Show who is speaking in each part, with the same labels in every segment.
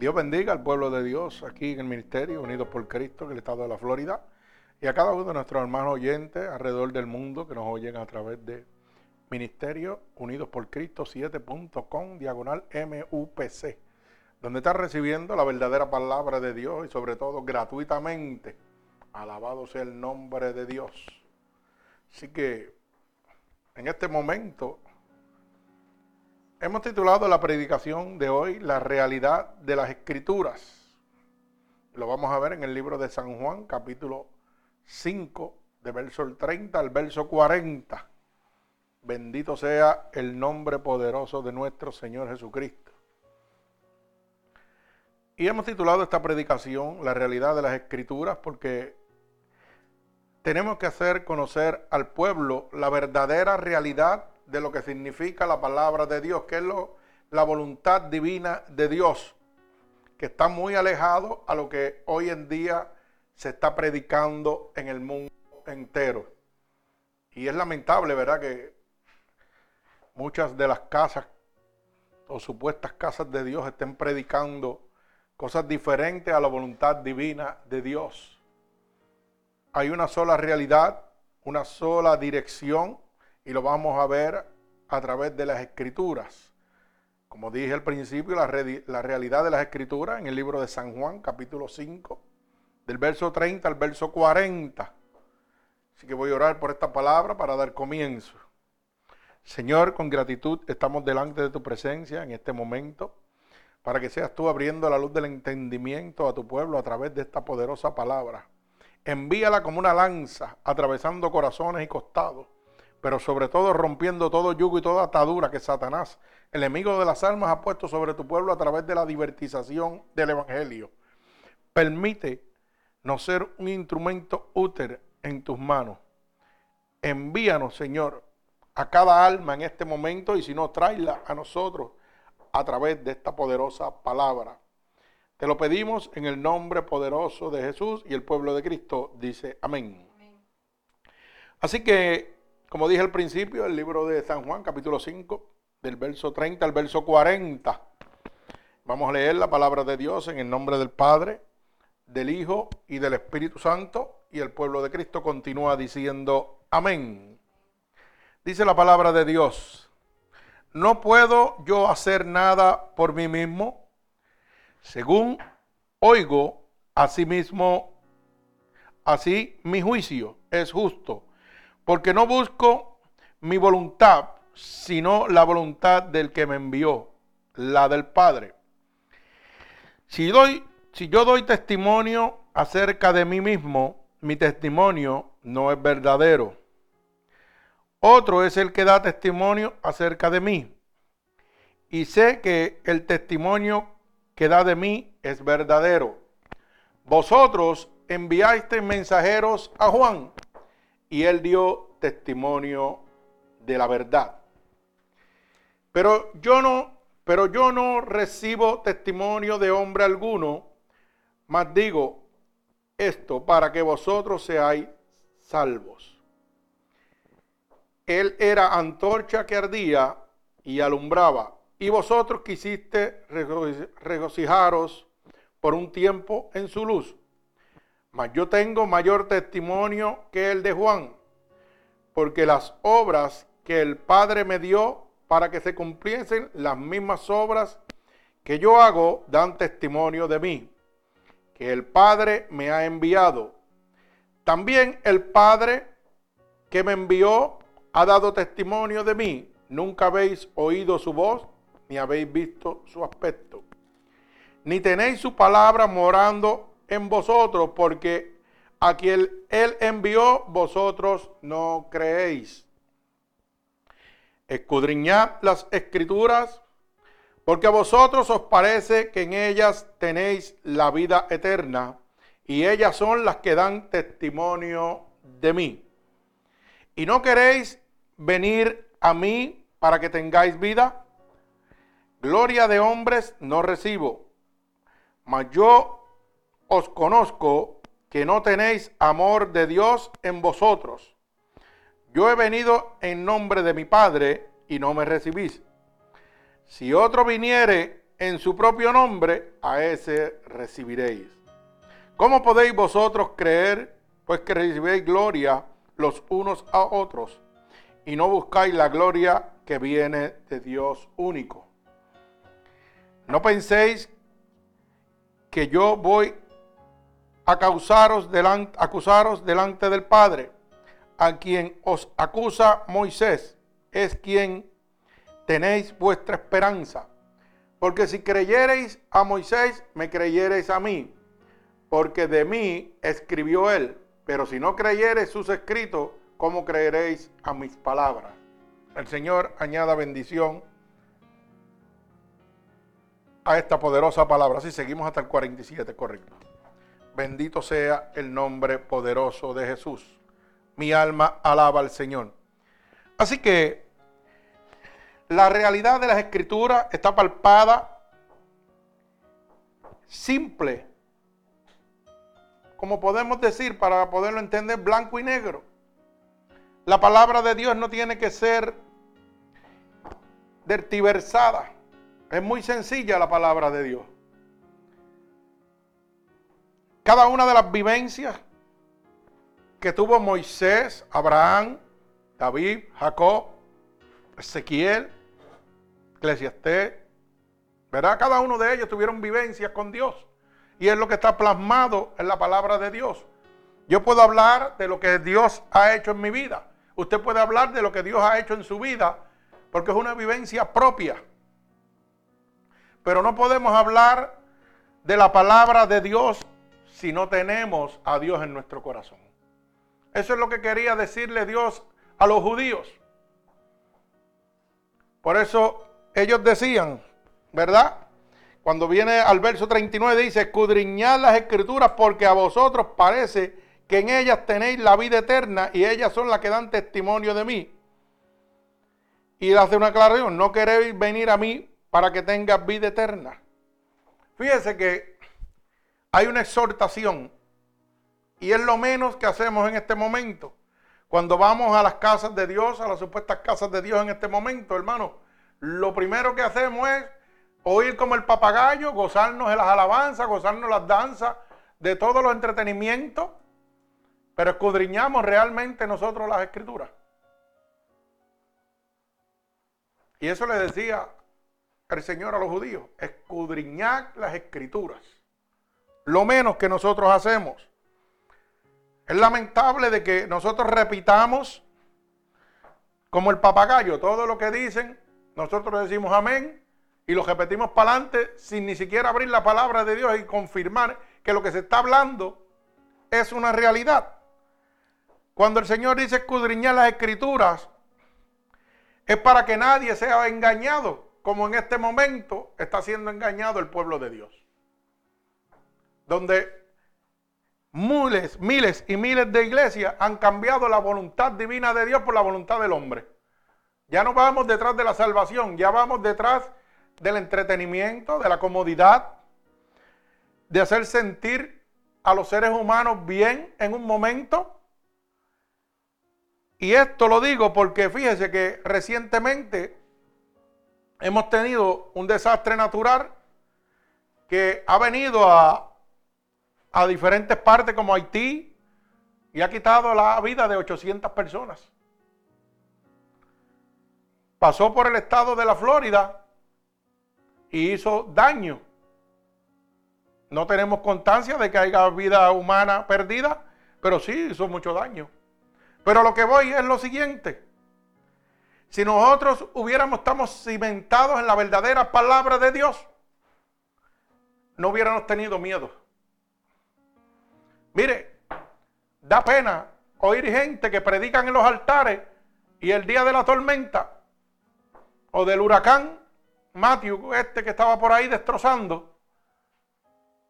Speaker 1: Dios bendiga al pueblo de Dios aquí en el Ministerio Unidos por Cristo, en el estado de la Florida, y a cada uno de nuestros hermanos oyentes alrededor del mundo que nos oyen a través de Ministerio Unidos por Cristo 7.com, diagonal MUPC, donde está recibiendo la verdadera palabra de Dios y sobre todo gratuitamente. Alabado sea el nombre de Dios. Así que en este momento Hemos titulado la predicación de hoy La realidad de las escrituras. Lo vamos a ver en el libro de San Juan, capítulo 5, de verso 30 al verso 40. Bendito sea el nombre poderoso de nuestro Señor Jesucristo. Y hemos titulado esta predicación La realidad de las escrituras porque tenemos que hacer conocer al pueblo la verdadera realidad de lo que significa la palabra de Dios, que es lo, la voluntad divina de Dios, que está muy alejado a lo que hoy en día se está predicando en el mundo entero. Y es lamentable, ¿verdad? Que muchas de las casas o supuestas casas de Dios estén predicando cosas diferentes a la voluntad divina de Dios. Hay una sola realidad, una sola dirección y lo vamos a ver a través de las escrituras. Como dije al principio, la, realidad de las escrituras en el libro de San Juan, capítulo 5, del verso 30 al verso 40. Así que voy a orar por esta palabra para dar comienzo. Señor, con gratitud estamos delante de tu presencia en este momento, para que seas tú abriendo la luz del entendimiento a tu pueblo a través de esta poderosa palabra. Envíala como una lanza, atravesando corazones y costados pero sobre todo rompiendo todo yugo y toda atadura que Satanás, el enemigo de las almas, ha puesto sobre tu pueblo a través de la divertización del Evangelio. Permite no ser un instrumento útil en tus manos. Envíanos, Señor, a cada alma en este momento y si no, tráela a nosotros a través de esta poderosa palabra. Te lo pedimos en el nombre poderoso de Jesús y el pueblo de Cristo dice amén. Así que como dije al principio, el libro de San Juan, capítulo 5, del verso 30 al verso 40. Vamos a leer la palabra de Dios en el nombre del Padre, del Hijo y del Espíritu Santo. Y el pueblo de Cristo continúa diciendo, amén. Dice la palabra de Dios, no puedo yo hacer nada por mí mismo. Según oigo, así mismo, así mi juicio es justo porque no busco mi voluntad, sino la voluntad del que me envió, la del Padre. Si, doy, si yo doy testimonio acerca de mí mismo, mi testimonio no es verdadero. Otro es el que da testimonio acerca de mí. Y sé que el testimonio que da de mí es verdadero. Vosotros enviaste mensajeros a Juan y él dio testimonio de la verdad. Pero yo no, pero yo no recibo testimonio de hombre alguno, mas digo esto para que vosotros seáis salvos. Él era antorcha que ardía y alumbraba, y vosotros quisiste regocijaros por un tiempo en su luz. Mas yo tengo mayor testimonio que el de Juan, porque las obras que el Padre me dio para que se cumpliesen las mismas obras que yo hago dan testimonio de mí, que el Padre me ha enviado. También el Padre que me envió ha dado testimonio de mí. Nunca habéis oído su voz, ni habéis visto su aspecto. Ni tenéis su palabra morando en vosotros, porque a quien él envió, vosotros no creéis. Escudriñad las escrituras, porque a vosotros os parece que en ellas tenéis la vida eterna, y ellas son las que dan testimonio de mí. Y no queréis venir a mí para que tengáis vida. Gloria de hombres no recibo, mas yo os conozco que no tenéis amor de Dios en vosotros. Yo he venido en nombre de mi Padre y no me recibís. Si otro viniere en su propio nombre, a ese recibiréis. ¿Cómo podéis vosotros creer, pues que recibiréis gloria los unos a otros, y no buscáis la gloria que viene de Dios único? No penséis que yo voy a causaros delante, acusaros delante del Padre, a quien os acusa Moisés, es quien tenéis vuestra esperanza. Porque si creyereis a Moisés, me creyereis a mí, porque de mí escribió él. Pero si no creyereis sus escritos, ¿cómo creeréis a mis palabras? El Señor añada bendición a esta poderosa palabra. Así seguimos hasta el 47, correcto. Bendito sea el nombre poderoso de Jesús. Mi alma alaba al Señor. Así que la realidad de las escrituras está palpada, simple, como podemos decir para poderlo entender, blanco y negro. La palabra de Dios no tiene que ser dertiversada. Es muy sencilla la palabra de Dios. Cada una de las vivencias que tuvo Moisés, Abraham, David, Jacob, Ezequiel, Eclesiastés, ¿verdad? Cada uno de ellos tuvieron vivencias con Dios. Y es lo que está plasmado en la palabra de Dios. Yo puedo hablar de lo que Dios ha hecho en mi vida. Usted puede hablar de lo que Dios ha hecho en su vida, porque es una vivencia propia. Pero no podemos hablar de la palabra de Dios si no tenemos a Dios en nuestro corazón. Eso es lo que quería decirle Dios a los judíos. Por eso ellos decían, ¿verdad? Cuando viene al verso 39 dice, escudriñad las escrituras porque a vosotros parece que en ellas tenéis la vida eterna y ellas son las que dan testimonio de mí. Y hace una aclaración, no queréis venir a mí para que tengas vida eterna. Fíjese que hay una exhortación y es lo menos que hacemos en este momento. Cuando vamos a las casas de Dios, a las supuestas casas de Dios en este momento, hermano, lo primero que hacemos es oír como el papagayo, gozarnos de las alabanzas, gozarnos las danzas, de todos los entretenimientos, pero escudriñamos realmente nosotros las escrituras. Y eso le decía el Señor a los judíos, escudriñar las escrituras. Lo menos que nosotros hacemos. Es lamentable de que nosotros repitamos como el papagayo todo lo que dicen nosotros decimos amén y lo repetimos para adelante sin ni siquiera abrir la palabra de Dios y confirmar que lo que se está hablando es una realidad. Cuando el Señor dice escudriñar las escrituras, es para que nadie sea engañado, como en este momento está siendo engañado el pueblo de Dios. Donde miles, miles y miles de iglesias han cambiado la voluntad divina de Dios por la voluntad del hombre. Ya no vamos detrás de la salvación, ya vamos detrás del entretenimiento, de la comodidad, de hacer sentir a los seres humanos bien en un momento. Y esto lo digo porque fíjese que recientemente hemos tenido un desastre natural que ha venido a, a diferentes partes como Haití y ha quitado la vida de 800 personas pasó por el estado de la Florida y hizo daño. No tenemos constancia de que haya vida humana perdida, pero sí hizo mucho daño. Pero lo que voy es lo siguiente. Si nosotros hubiéramos, estamos cimentados en la verdadera palabra de Dios, no hubiéramos tenido miedo. Mire, da pena oír gente que predican en los altares y el día de la tormenta o del huracán Matthew, este que estaba por ahí destrozando,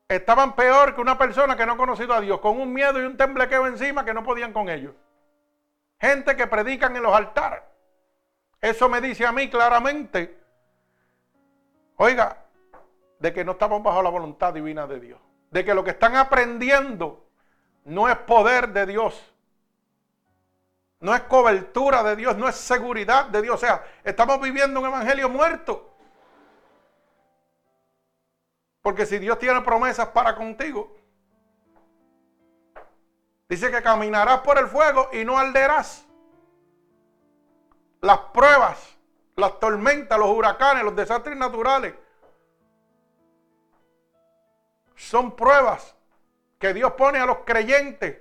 Speaker 1: estaban peor que una persona que no ha conocido a Dios, con un miedo y un temblequeo encima que no podían con ellos. Gente que predican en los altares. Eso me dice a mí claramente, oiga, de que no estamos bajo la voluntad divina de Dios. De que lo que están aprendiendo no es poder de Dios, no es cobertura de Dios, no es seguridad de Dios. O sea, estamos viviendo un evangelio muerto. Porque si Dios tiene promesas para contigo, dice que caminarás por el fuego y no arderás. Las pruebas, las tormentas, los huracanes, los desastres naturales, son pruebas que Dios pone a los creyentes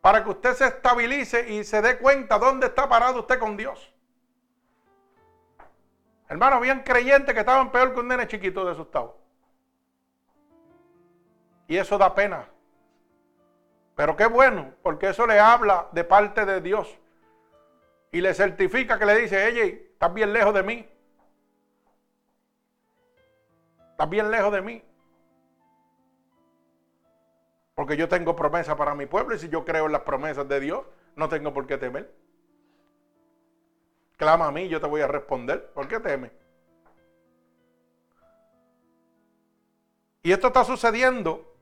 Speaker 1: para que usted se estabilice y se dé cuenta dónde está parado usted con Dios. Hermano, habían creyentes que estaban peor que un nene chiquito de asustado. Y eso da pena. Pero qué bueno, porque eso le habla de parte de Dios. Y le certifica que le dice, oye, estás bien lejos de mí. Estás bien lejos de mí. Porque yo tengo promesa para mi pueblo y si yo creo en las promesas de Dios, no tengo por qué temer. Clama a mí, yo te voy a responder. ¿Por qué teme? Y esto está sucediendo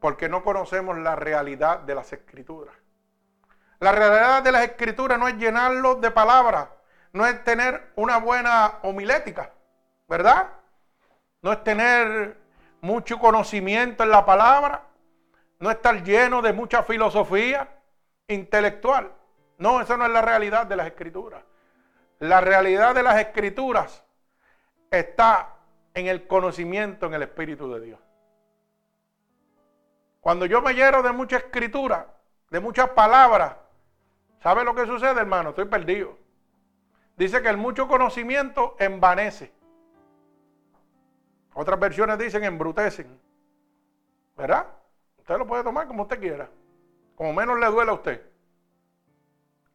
Speaker 1: porque no conocemos la realidad de las escrituras. La realidad de las escrituras no es llenarlo de palabras, no es tener una buena homilética, ¿verdad? No es tener mucho conocimiento en la palabra, no estar lleno de mucha filosofía intelectual. No, eso no es la realidad de las escrituras. La realidad de las escrituras está en el conocimiento en el Espíritu de Dios. Cuando yo me lleno de mucha escritura, de muchas palabras, ¿sabe lo que sucede, hermano? Estoy perdido. Dice que el mucho conocimiento envanece. Otras versiones dicen embrutecen. ¿Verdad? Usted lo puede tomar como usted quiera, como menos le duele a usted.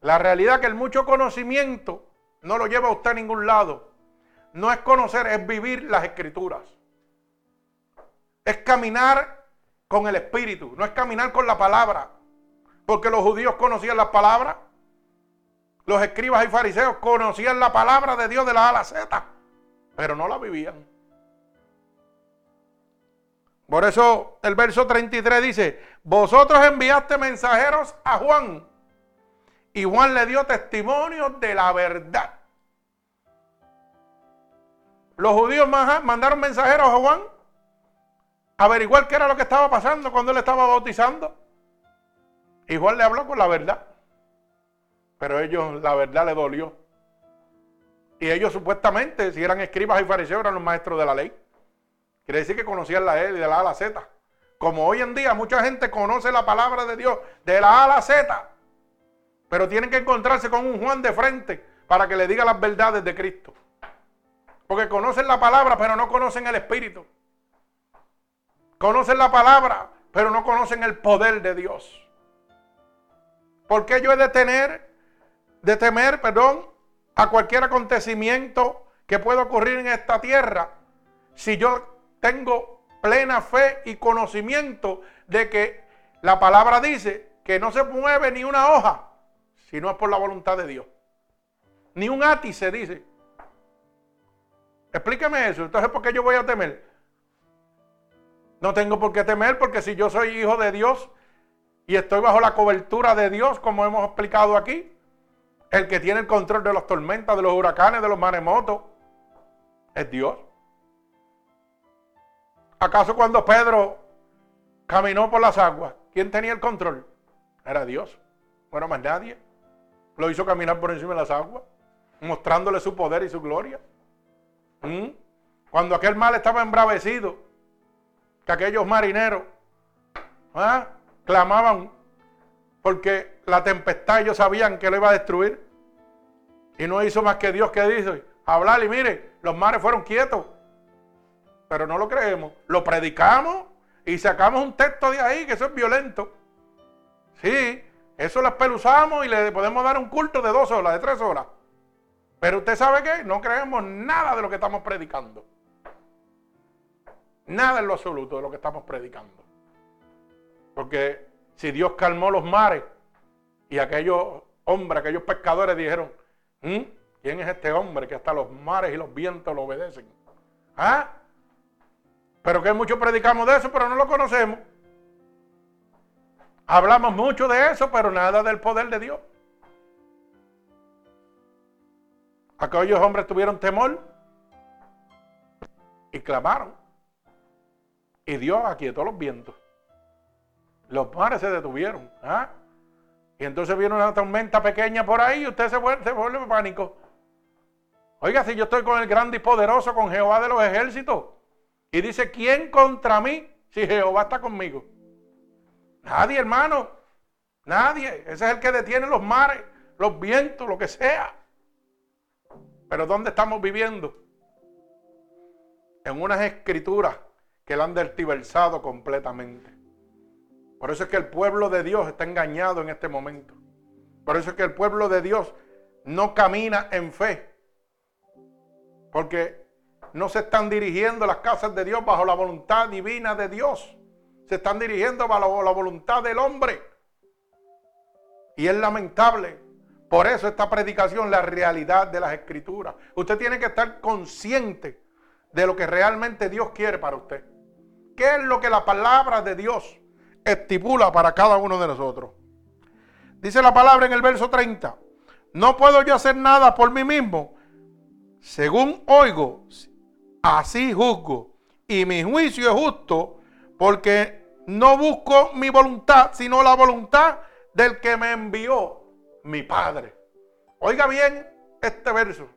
Speaker 1: La realidad es que el mucho conocimiento no lo lleva a usted a ningún lado. No es conocer, es vivir las escrituras. Es caminar con el Espíritu, no es caminar con la palabra. Porque los judíos conocían las palabras. Los escribas y fariseos conocían la palabra de Dios de la A a la Z, pero no la vivían. Por eso el verso 33 dice, vosotros enviaste mensajeros a Juan y Juan le dio testimonio de la verdad. Los judíos mandaron mensajeros a Juan a averiguar qué era lo que estaba pasando cuando él estaba bautizando. Y Juan le habló con la verdad. Pero ellos, la verdad le dolió. Y ellos supuestamente, si eran escribas y fariseos, eran los maestros de la ley. Quiere decir que conocían la E de la A a la Z. Como hoy en día mucha gente conoce la palabra de Dios de la A a la Z, pero tienen que encontrarse con un Juan de frente para que le diga las verdades de Cristo. Porque conocen la palabra, pero no conocen el Espíritu. Conocen la palabra, pero no conocen el poder de Dios. ¿Por qué yo he de tener, de temer, perdón, a cualquier acontecimiento que pueda ocurrir en esta tierra si yo tengo plena fe y conocimiento de que la palabra dice que no se mueve ni una hoja si no es por la voluntad de Dios. Ni un átice dice. Explíqueme eso. Entonces, ¿por qué yo voy a temer? No tengo por qué temer porque si yo soy hijo de Dios y estoy bajo la cobertura de Dios, como hemos explicado aquí, el que tiene el control de las tormentas, de los huracanes, de los maremotos, es Dios. ¿Acaso cuando Pedro caminó por las aguas, quién tenía el control? Era Dios. No era más nadie. Lo hizo caminar por encima de las aguas, mostrándole su poder y su gloria. ¿Mm? Cuando aquel mal estaba embravecido, que aquellos marineros ¿ah? clamaban porque la tempestad ellos sabían que lo iba a destruir. Y no hizo más que Dios que dice, hablar y mire, los mares fueron quietos pero no lo creemos. Lo predicamos y sacamos un texto de ahí que eso es violento. Sí, eso lo espeluzamos y le podemos dar un culto de dos horas, de tres horas. Pero usted sabe que no creemos nada de lo que estamos predicando. Nada en lo absoluto de lo que estamos predicando. Porque si Dios calmó los mares y aquellos hombres, aquellos pescadores dijeron, ¿Mm? ¿quién es este hombre que hasta los mares y los vientos lo obedecen? ¿Ah? Pero que mucho predicamos de eso, pero no lo conocemos. Hablamos mucho de eso, pero nada del poder de Dios. Aquellos hombres tuvieron temor y clamaron. Y Dios aquietó los vientos. Los mares se detuvieron. ¿ah? Y entonces viene una tormenta pequeña por ahí y usted se vuelve, se vuelve pánico. Oiga, si yo estoy con el grande y poderoso, con Jehová de los ejércitos. Y dice, ¿quién contra mí si Jehová está conmigo? Nadie, hermano. Nadie. Ese es el que detiene los mares, los vientos, lo que sea. Pero ¿dónde estamos viviendo? En unas escrituras que la han dertiversado completamente. Por eso es que el pueblo de Dios está engañado en este momento. Por eso es que el pueblo de Dios no camina en fe. Porque no se están dirigiendo las casas de Dios bajo la voluntad divina de Dios. Se están dirigiendo bajo la voluntad del hombre. Y es lamentable. Por eso esta predicación, la realidad de las escrituras. Usted tiene que estar consciente de lo que realmente Dios quiere para usted. ¿Qué es lo que la palabra de Dios estipula para cada uno de nosotros? Dice la palabra en el verso 30. No puedo yo hacer nada por mí mismo. Según oigo, así juzgo. Y mi juicio es justo porque no busco mi voluntad, sino la voluntad del que me envió, mi Padre. Oiga bien este verso.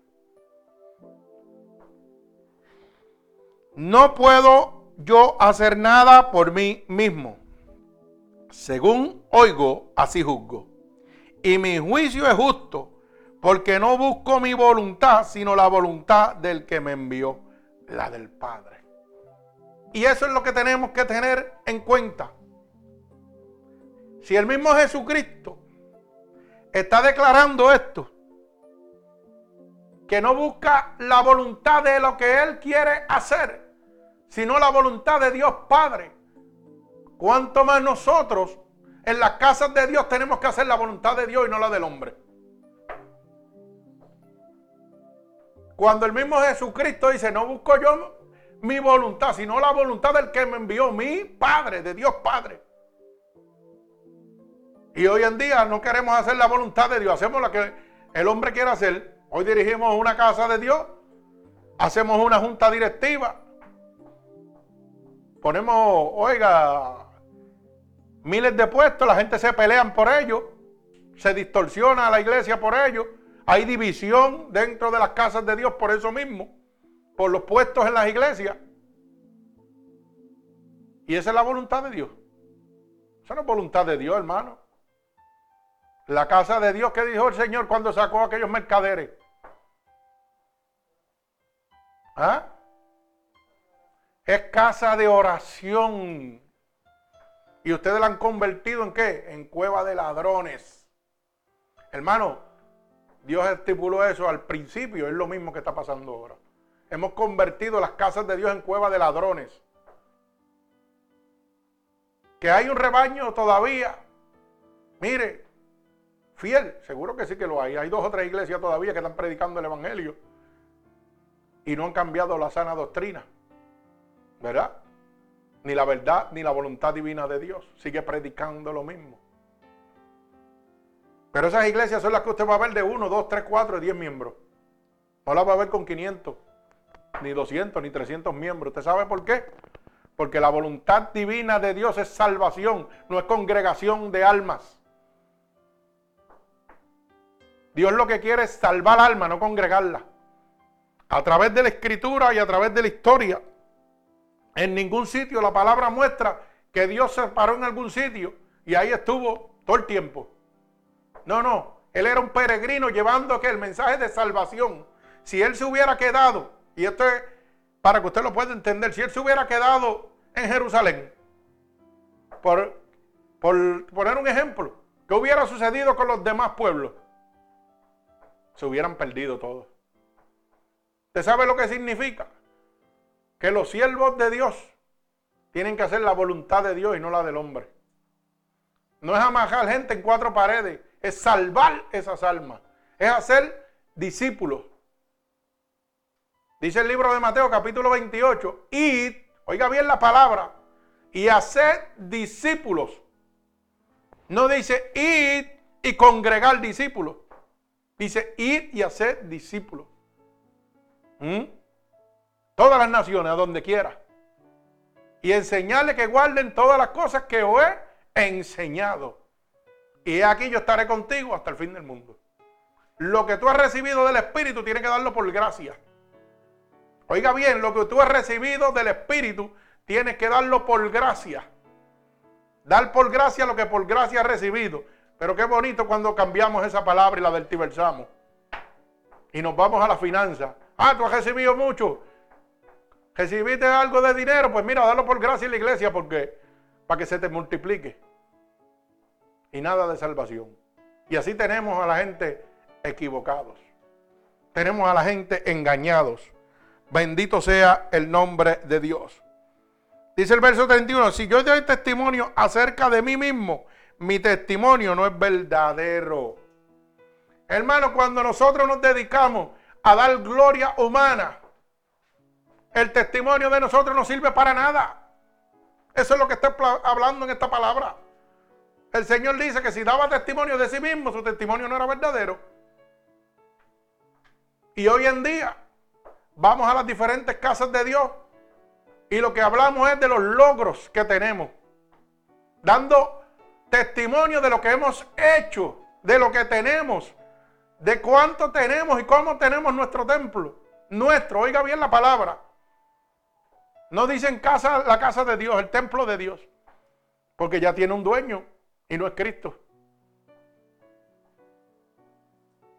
Speaker 1: No puedo yo hacer nada por mí mismo. Según oigo, así juzgo. Y mi juicio es justo, porque no busco mi voluntad, sino la voluntad del que me envió la del Padre. Y eso es lo que tenemos que tener en cuenta. Si el mismo Jesucristo está declarando esto, que no busca la voluntad de lo que Él quiere hacer, sino la voluntad de Dios Padre, ¿cuánto más nosotros en las casas de Dios tenemos que hacer la voluntad de Dios y no la del hombre? Cuando el mismo Jesucristo dice, no busco yo mi voluntad, sino la voluntad del que me envió, mi Padre, de Dios Padre. Y hoy en día no queremos hacer la voluntad de Dios, hacemos lo que el hombre quiere hacer. Hoy dirigimos una casa de Dios, hacemos una junta directiva, ponemos, oiga, miles de puestos, la gente se pelean por ellos, se distorsiona la iglesia por ellos. Hay división dentro de las casas de Dios por eso mismo, por los puestos en las iglesias. Y esa es la voluntad de Dios. Esa no es voluntad de Dios, hermano. La casa de Dios que dijo el Señor cuando sacó a aquellos mercaderes. ¿Ah? Es casa de oración. Y ustedes la han convertido en qué? En cueva de ladrones. Hermano, Dios estipuló eso al principio, es lo mismo que está pasando ahora. Hemos convertido las casas de Dios en cueva de ladrones. Que hay un rebaño todavía, mire, fiel, seguro que sí que lo hay. Hay dos o tres iglesias todavía que están predicando el Evangelio y no han cambiado la sana doctrina, ¿verdad? Ni la verdad ni la voluntad divina de Dios. Sigue predicando lo mismo. Pero esas iglesias son las que usted va a ver de 1, 2, 3, 4, 10 miembros. No las va a ver con 500, ni 200, ni 300 miembros. ¿Usted sabe por qué? Porque la voluntad divina de Dios es salvación, no es congregación de almas. Dios lo que quiere es salvar alma, no congregarla. A través de la escritura y a través de la historia. En ningún sitio la palabra muestra que Dios se paró en algún sitio y ahí estuvo todo el tiempo. No, no. Él era un peregrino llevando que el mensaje de salvación. Si él se hubiera quedado, y esto es para que usted lo pueda entender, si él se hubiera quedado en Jerusalén, por, por poner un ejemplo, ¿qué hubiera sucedido con los demás pueblos? Se hubieran perdido todos. ¿Usted sabe lo que significa? Que los siervos de Dios tienen que hacer la voluntad de Dios y no la del hombre. No es amajar gente en cuatro paredes es salvar esas almas, es hacer discípulos. Dice el libro de Mateo capítulo 28, id, oiga bien la palabra, y hacer discípulos. No dice id y congregar discípulos. Dice ir y hacer discípulos. ¿Mm? Todas las naciones, a donde quiera. y enseñarle que guarden todas las cosas que os he enseñado. Y aquí yo estaré contigo hasta el fin del mundo. Lo que tú has recibido del Espíritu tienes que darlo por gracia. Oiga bien, lo que tú has recibido del Espíritu tienes que darlo por gracia. Dar por gracia lo que por gracia has recibido. Pero qué bonito cuando cambiamos esa palabra y la vertiversamos. Y nos vamos a la finanza. Ah, tú has recibido mucho. Recibiste algo de dinero, pues mira, dalo por gracia en la iglesia porque para que se te multiplique. Y nada de salvación. Y así tenemos a la gente equivocados. Tenemos a la gente engañados. Bendito sea el nombre de Dios. Dice el verso 31, si yo doy testimonio acerca de mí mismo, mi testimonio no es verdadero. Hermano, cuando nosotros nos dedicamos a dar gloria humana, el testimonio de nosotros no sirve para nada. Eso es lo que está hablando en esta palabra. El Señor dice que si daba testimonio de sí mismo, su testimonio no era verdadero. Y hoy en día vamos a las diferentes casas de Dios y lo que hablamos es de los logros que tenemos. Dando testimonio de lo que hemos hecho, de lo que tenemos, de cuánto tenemos y cómo tenemos nuestro templo. Nuestro, oiga bien la palabra. No dicen casa, la casa de Dios, el templo de Dios. Porque ya tiene un dueño y no es Cristo.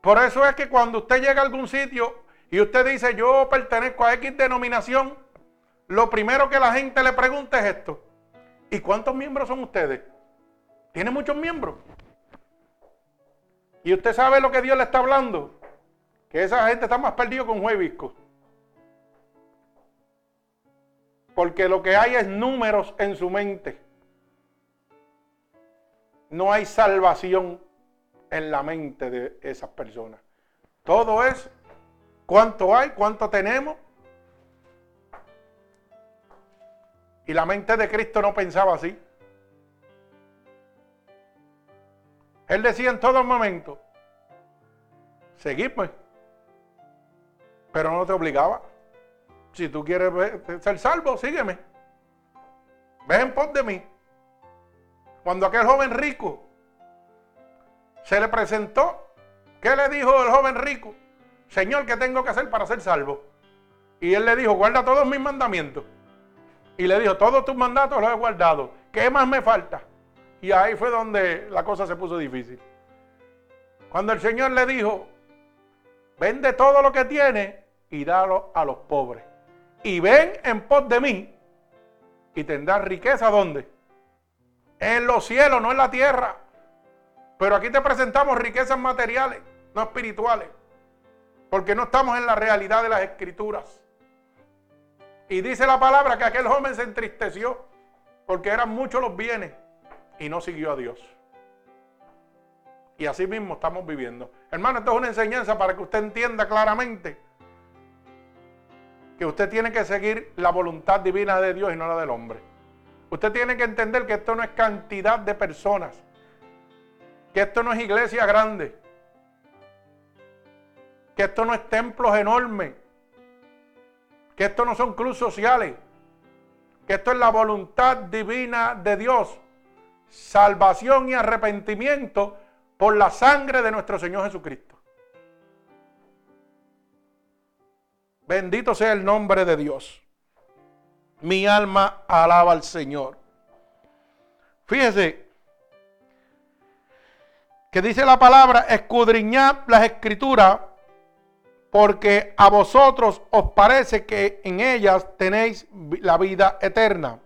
Speaker 1: Por eso es que cuando usted llega a algún sitio y usted dice yo pertenezco a X denominación, lo primero que la gente le pregunta es esto. ¿Y cuántos miembros son ustedes? ¿Tiene muchos miembros? Y usted sabe lo que Dios le está hablando. Que esa gente está más perdida con Juevisco. Porque lo que hay es números en su mente. No hay salvación en la mente de esas personas. Todo es cuánto hay, cuánto tenemos. Y la mente de Cristo no pensaba así. Él decía en todo momento, seguí pues, pero no te obligaba. Si tú quieres ser salvo, sígueme. Ven en pos de mí. Cuando aquel joven rico se le presentó, ¿qué le dijo el joven rico? Señor, ¿qué tengo que hacer para ser salvo? Y él le dijo, guarda todos mis mandamientos. Y le dijo, todos tus mandatos los he guardado. ¿Qué más me falta? Y ahí fue donde la cosa se puso difícil. Cuando el Señor le dijo, vende todo lo que tiene y dalo a los pobres y ven en pos de mí y tendrás riqueza ¿dónde? En los cielos, no en la tierra. Pero aquí te presentamos riquezas materiales, no espirituales. Porque no estamos en la realidad de las escrituras. Y dice la palabra que aquel joven se entristeció porque eran muchos los bienes y no siguió a Dios. Y así mismo estamos viviendo. Hermano, esto es una enseñanza para que usted entienda claramente que usted tiene que seguir la voluntad divina de Dios y no la del hombre. Usted tiene que entender que esto no es cantidad de personas, que esto no es iglesia grande, que esto no es templos enormes, que esto no son clubes sociales, que esto es la voluntad divina de Dios, salvación y arrepentimiento por la sangre de nuestro Señor Jesucristo. Bendito sea el nombre de Dios. Mi alma alaba al Señor. Fíjese que dice la palabra, escudriñad las escrituras, porque a vosotros os parece que en ellas tenéis la vida eterna,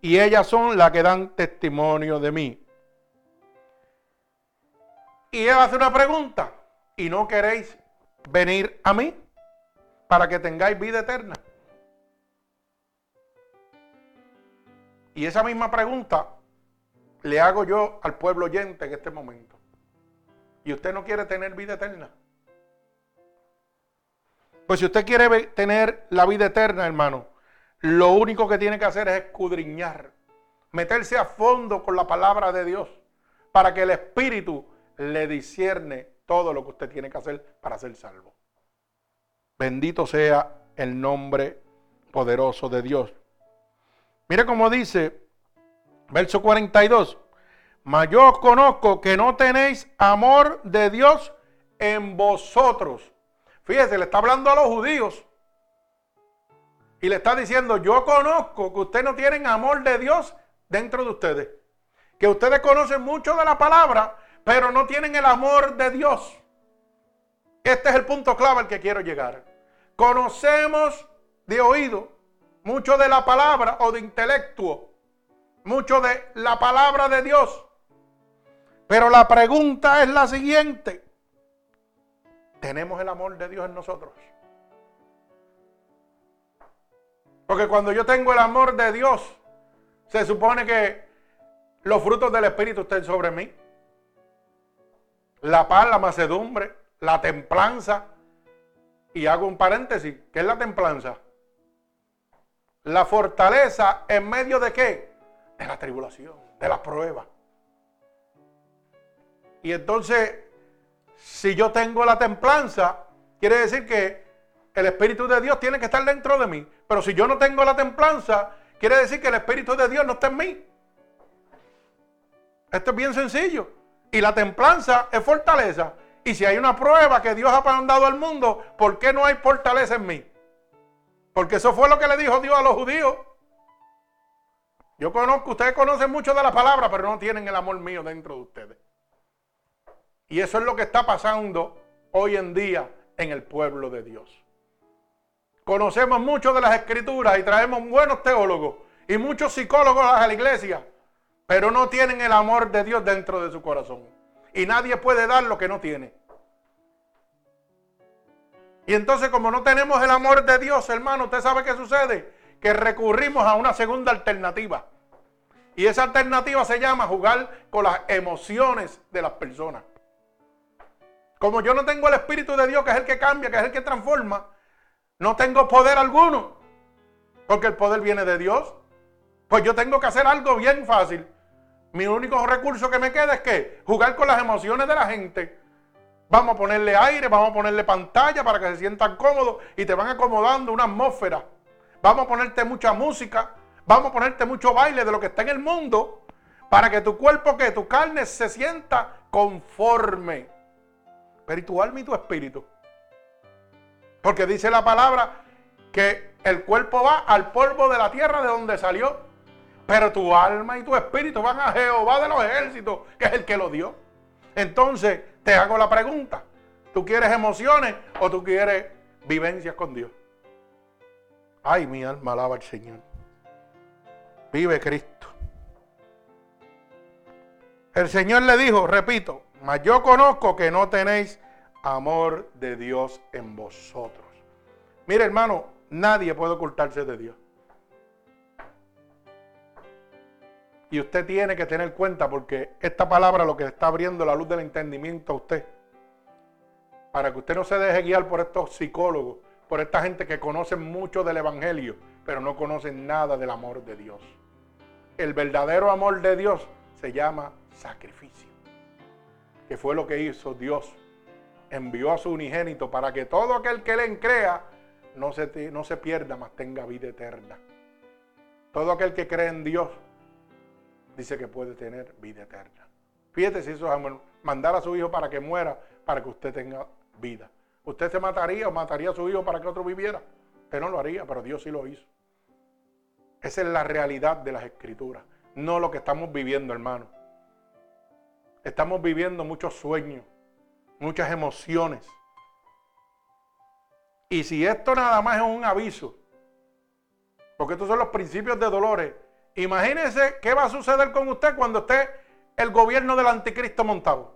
Speaker 1: y ellas son las que dan testimonio de mí. Y él hace una pregunta, ¿y no queréis venir a mí? para que tengáis vida eterna? Y esa misma pregunta le hago yo al pueblo oyente en este momento. ¿Y usted no quiere tener vida eterna? Pues si usted quiere tener la vida eterna, hermano, lo único que tiene que hacer es escudriñar, meterse a fondo con la palabra de Dios, para que el Espíritu le discierne todo lo que usted tiene que hacer para ser salvo. Bendito sea el nombre poderoso de Dios. Mire cómo dice, verso 42. Mas yo os conozco que no tenéis amor de Dios en vosotros. Fíjese, le está hablando a los judíos. Y le está diciendo, yo conozco que ustedes no tienen amor de Dios dentro de ustedes. Que ustedes conocen mucho de la palabra, pero no tienen el amor de Dios. Este es el punto clave al que quiero llegar. Conocemos de oído mucho de la palabra o de intelecto, mucho de la palabra de Dios. Pero la pregunta es la siguiente. ¿Tenemos el amor de Dios en nosotros? Porque cuando yo tengo el amor de Dios, se supone que los frutos del Espíritu estén sobre mí. La paz, la macedumbre, la templanza. Y hago un paréntesis. ¿Qué es la templanza? La fortaleza en medio de qué? De la tribulación, de la prueba. Y entonces, si yo tengo la templanza, quiere decir que el Espíritu de Dios tiene que estar dentro de mí. Pero si yo no tengo la templanza, quiere decir que el Espíritu de Dios no está en mí. Esto es bien sencillo. Y la templanza es fortaleza. Y si hay una prueba que Dios ha mandado al mundo, ¿por qué no hay fortaleza en mí? Porque eso fue lo que le dijo Dios a los judíos. Yo conozco, ustedes conocen mucho de la palabra, pero no tienen el amor mío dentro de ustedes. Y eso es lo que está pasando hoy en día en el pueblo de Dios. Conocemos mucho de las escrituras y traemos buenos teólogos y muchos psicólogos a la iglesia, pero no tienen el amor de Dios dentro de su corazón. Y nadie puede dar lo que no tiene. Y entonces como no tenemos el amor de Dios, hermano, ¿usted sabe qué sucede? Que recurrimos a una segunda alternativa. Y esa alternativa se llama jugar con las emociones de las personas. Como yo no tengo el Espíritu de Dios, que es el que cambia, que es el que transforma, no tengo poder alguno. Porque el poder viene de Dios. Pues yo tengo que hacer algo bien fácil. Mi único recurso que me queda es que jugar con las emociones de la gente. Vamos a ponerle aire, vamos a ponerle pantalla para que se sientan cómodos y te van acomodando una atmósfera. Vamos a ponerte mucha música, vamos a ponerte mucho baile de lo que está en el mundo para que tu cuerpo, que tu carne se sienta conforme. Pero y tu alma y tu espíritu. Porque dice la palabra que el cuerpo va al polvo de la tierra de donde salió. Pero tu alma y tu espíritu van a Jehová de los ejércitos, que es el que lo dio. Entonces, te hago la pregunta. ¿Tú quieres emociones o tú quieres vivencias con Dios? Ay, mi alma alaba al Señor. Vive Cristo. El Señor le dijo, repito, mas yo conozco que no tenéis amor de Dios en vosotros. Mire, hermano, nadie puede ocultarse de Dios. Y usted tiene que tener cuenta porque esta palabra lo que está abriendo la luz del entendimiento a usted. Para que usted no se deje guiar por estos psicólogos, por esta gente que conoce mucho del Evangelio, pero no conocen nada del amor de Dios. El verdadero amor de Dios se llama sacrificio. Que fue lo que hizo Dios. Envió a su unigénito para que todo aquel que le crea no se, no se pierda, mas tenga vida eterna. Todo aquel que cree en Dios dice que puede tener vida eterna. Fíjate si eso es mandar a su hijo para que muera, para que usted tenga vida. Usted se mataría o mataría a su hijo para que otro viviera. Usted no lo haría, pero Dios sí lo hizo. Esa es la realidad de las escrituras, no lo que estamos viviendo, hermano. Estamos viviendo muchos sueños, muchas emociones. Y si esto nada más es un aviso, porque estos son los principios de dolores, Imagínense qué va a suceder con usted cuando esté el gobierno del anticristo montado.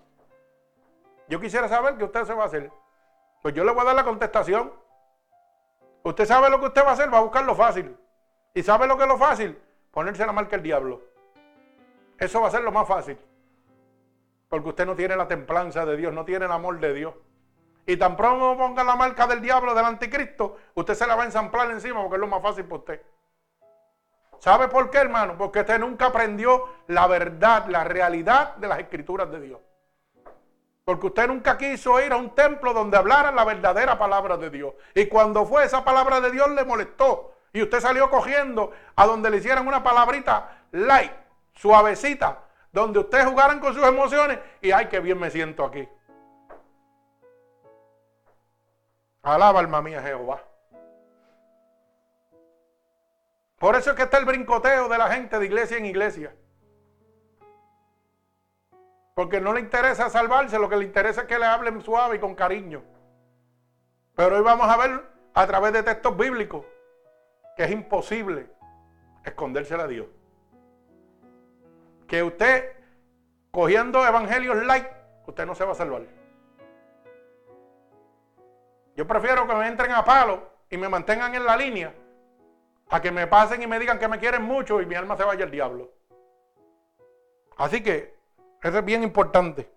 Speaker 1: Yo quisiera saber qué usted se va a hacer. Pues yo le voy a dar la contestación. Usted sabe lo que usted va a hacer, va a buscar lo fácil. ¿Y sabe lo que es lo fácil? Ponerse la marca del diablo. Eso va a ser lo más fácil. Porque usted no tiene la templanza de Dios, no tiene el amor de Dios. Y tan pronto ponga la marca del diablo, del anticristo, usted se la va a ensamplar encima porque es lo más fácil para usted. ¿Sabe por qué, hermano? Porque usted nunca aprendió la verdad, la realidad de las escrituras de Dios. Porque usted nunca quiso ir a un templo donde hablara la verdadera palabra de Dios. Y cuando fue esa palabra de Dios le molestó. Y usted salió cogiendo a donde le hicieran una palabrita light, suavecita, donde ustedes jugaran con sus emociones y ay, qué bien me siento aquí. Alaba alma mía Jehová. Por eso es que está el brincoteo de la gente de iglesia en iglesia. Porque no le interesa salvarse, lo que le interesa es que le hablen suave y con cariño. Pero hoy vamos a ver a través de textos bíblicos que es imposible escondérsela a Dios. Que usted, cogiendo evangelios light, usted no se va a salvar. Yo prefiero que me entren a palo y me mantengan en la línea a que me pasen y me digan que me quieren mucho y mi alma se vaya al diablo. Así que eso es bien importante.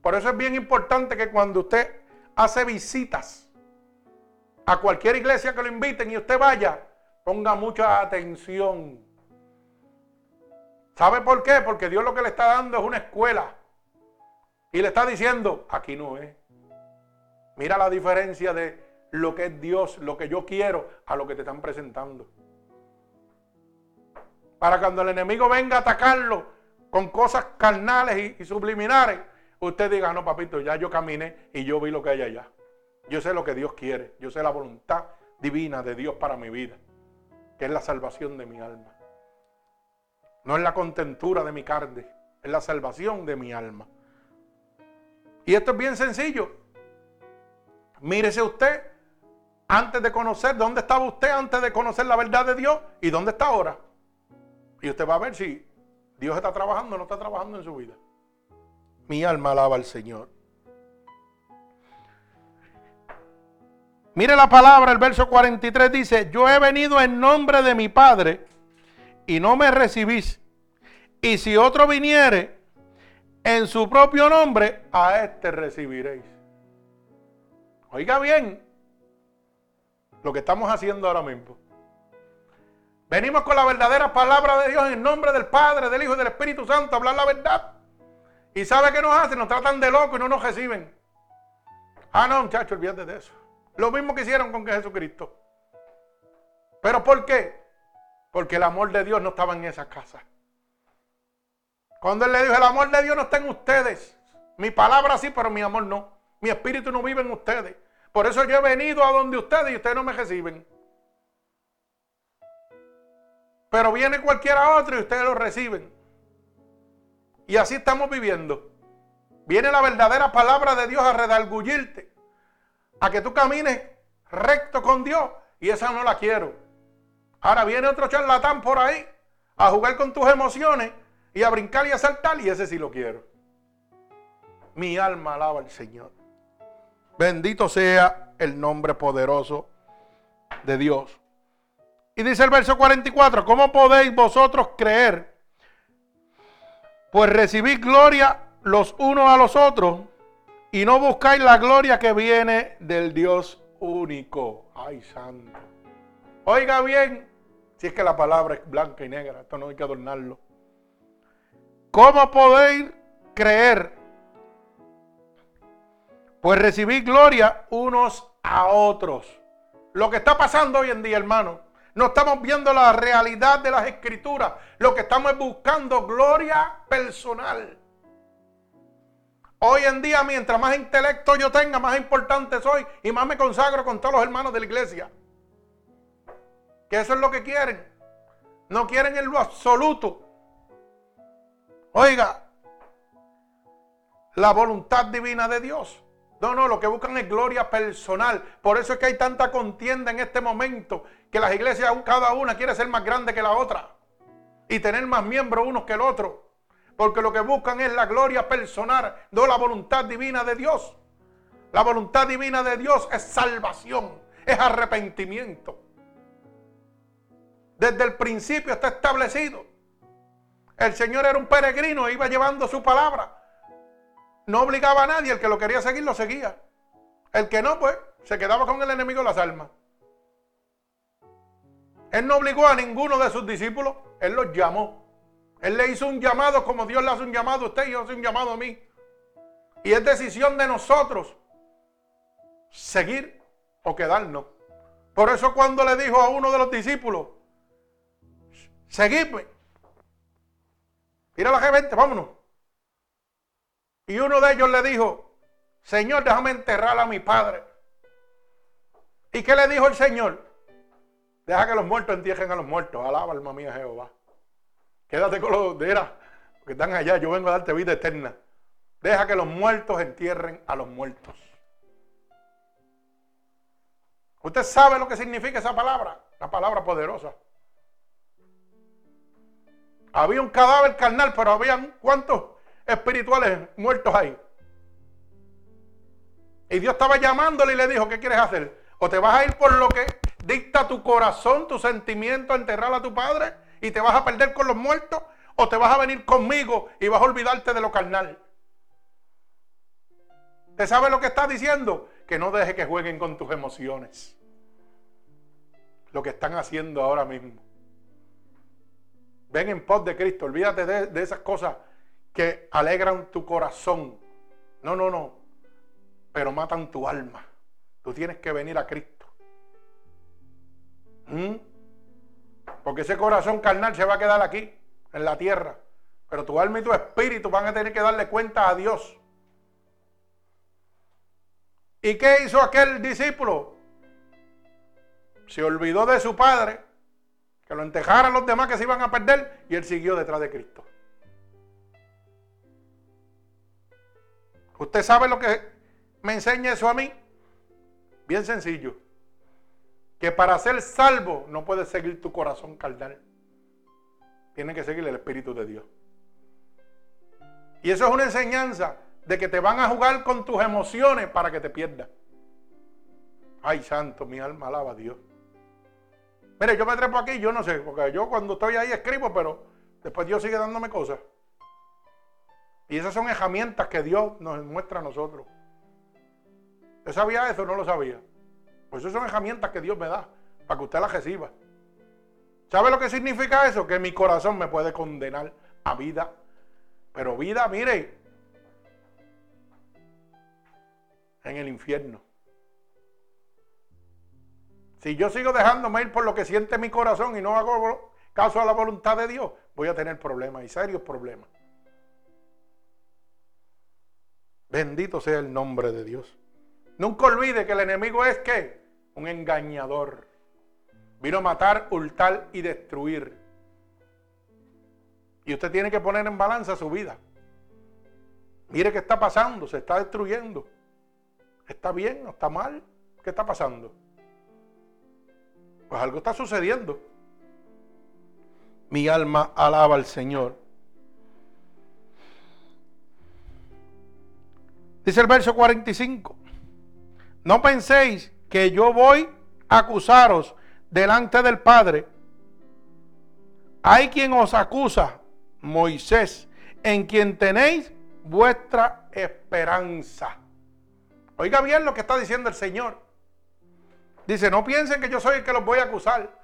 Speaker 1: Por eso es bien importante que cuando usted hace visitas a cualquier iglesia que lo inviten y usted vaya, ponga mucha atención. ¿Sabe por qué? Porque Dios lo que le está dando es una escuela. Y le está diciendo, aquí no es. Mira la diferencia de lo que es Dios, lo que yo quiero, a lo que te están presentando. Para cuando el enemigo venga a atacarlo con cosas carnales y, subliminares, usted diga, no, papito, ya yo caminé y yo vi lo que hay allá. Yo sé lo que Dios quiere, yo sé la voluntad divina de Dios para mi vida, que es la salvación de mi alma. No es la contentura de mi carne, es la salvación de mi alma. Y esto es bien sencillo. Mírese usted antes de conocer dónde estaba usted antes de conocer la verdad de Dios y dónde está ahora. Y usted va a ver si Dios está trabajando o no está trabajando en su vida. Mi alma alaba al Señor. Mire la palabra, el verso 43 dice, yo he venido en nombre de mi Padre y no me recibís. Y si otro viniere en su propio nombre, a este recibiréis. Oiga bien lo que estamos haciendo ahora mismo. Venimos con la verdadera palabra de Dios en nombre del Padre, del Hijo y del Espíritu Santo a hablar la verdad. ¿Y sabe qué nos hacen? Nos tratan de locos y no nos reciben. Ah, no, muchachos, olvídate de eso. Lo mismo que hicieron con Jesucristo. ¿Pero por qué? Porque el amor de Dios no estaba en esa casa. Cuando Él le dijo, el amor de Dios no está en ustedes. Mi palabra sí, pero mi amor no. Mi espíritu no vive en ustedes. Por eso yo he venido a donde ustedes y ustedes no me reciben. Pero viene cualquiera otro y ustedes lo reciben. Y así estamos viviendo. Viene la verdadera palabra de Dios a redargullirte. A que tú camines recto con Dios. Y esa no la quiero. Ahora viene otro charlatán por ahí a jugar con tus emociones y a brincar y a saltar. Y ese sí lo quiero. Mi alma alaba al Señor. Bendito sea el nombre poderoso de Dios. Y dice el verso 44, ¿cómo podéis vosotros creer? Pues recibid gloria los unos a los otros y no buscáis la gloria que viene del Dios único. Ay, santo. Oiga bien, si es que la palabra es blanca y negra, esto no hay que adornarlo. ¿Cómo podéis creer? Pues recibid gloria unos a otros. Lo que está pasando hoy en día, hermano, no estamos viendo la realidad de las escrituras. Lo que estamos es buscando gloria personal. Hoy en día, mientras más intelecto yo tenga, más importante soy y más me consagro con todos los hermanos de la iglesia. Que eso es lo que quieren. No quieren en lo absoluto. Oiga, la voluntad divina de Dios. No, no, lo que buscan es gloria personal. Por eso es que hay tanta contienda en este momento, que las iglesias, cada una quiere ser más grande que la otra y tener más miembros unos que el otro. Porque lo que buscan es la gloria personal, no la voluntad divina de Dios. La voluntad divina de Dios es salvación, es arrepentimiento. Desde el principio está establecido. El Señor era un peregrino iba llevando su palabra. No obligaba a nadie, el que lo quería seguir lo seguía. El que no, pues, se quedaba con el enemigo las almas. Él no obligó a ninguno de sus discípulos, él los llamó. Él le hizo un llamado como Dios le hace un llamado a usted y yo hace un llamado a mí. Y es decisión de nosotros seguir o quedarnos. Por eso cuando le dijo a uno de los discípulos, seguidme. Mira la G20, vámonos. Y uno de ellos le dijo, Señor, déjame enterrar a mi padre. ¿Y qué le dijo el Señor? Deja que los muertos entierren a los muertos. Alaba alma mía Jehová. Quédate con los de que están allá. Yo vengo a darte vida eterna. Deja que los muertos entierren a los muertos. Usted sabe lo que significa esa palabra, la palabra poderosa. Había un cadáver carnal, pero habían cuántos espirituales muertos ahí. Y Dios estaba llamándole y le dijo, ¿qué quieres hacer? O te vas a ir por lo que dicta tu corazón, tu sentimiento enterrar a tu padre y te vas a perder con los muertos, o te vas a venir conmigo y vas a olvidarte de lo carnal. ¿Te sabe lo que está diciendo? Que no deje que jueguen con tus emociones. Lo que están haciendo ahora mismo. Ven en pos de Cristo. Olvídate de, de esas cosas que alegran tu corazón. No, no, no. Pero matan tu alma. Tú tienes que venir a Cristo. ¿Mm? Porque ese corazón carnal se va a quedar aquí, en la tierra. Pero tu alma y tu espíritu van a tener que darle cuenta a Dios. ¿Y qué hizo aquel discípulo? Se olvidó de su padre, que lo entejaran los demás que se iban a perder, y él siguió detrás de Cristo. ¿Usted sabe lo que me enseña eso a mí? Bien sencillo. Que para ser salvo no puedes seguir tu corazón carnal. Tienes que seguir el Espíritu de Dios. Y eso es una enseñanza de que te van a jugar con tus emociones para que te pierdas. Ay, santo, mi alma alaba a Dios. Mire, yo me trepo aquí, yo no sé, porque yo cuando estoy ahí escribo, pero después Dios sigue dándome cosas. Y esas son herramientas que Dios nos muestra a nosotros. ¿Usted sabía eso o no lo sabía? Pues eso son herramientas que Dios me da para que usted las reciba. ¿Sabe lo que significa eso? Que mi corazón me puede condenar a vida. Pero vida, mire, en el infierno. Si yo sigo dejándome ir por lo que siente mi corazón y no hago caso a la voluntad de Dios, voy a tener problemas y serios problemas. Bendito sea el nombre de Dios. Nunca olvide que el enemigo es que un engañador. Vino a matar, hurtar y destruir. Y usted tiene que poner en balanza su vida. Mire qué está pasando, se está destruyendo. ¿Está bien o está mal? ¿Qué está pasando? Pues algo está sucediendo. Mi alma alaba al Señor. Dice el verso 45. No penséis que yo voy a acusaros delante del Padre. Hay quien os acusa, Moisés, en quien tenéis vuestra esperanza. Oiga bien lo que está diciendo el Señor. Dice, no piensen que yo soy el que los voy a acusar.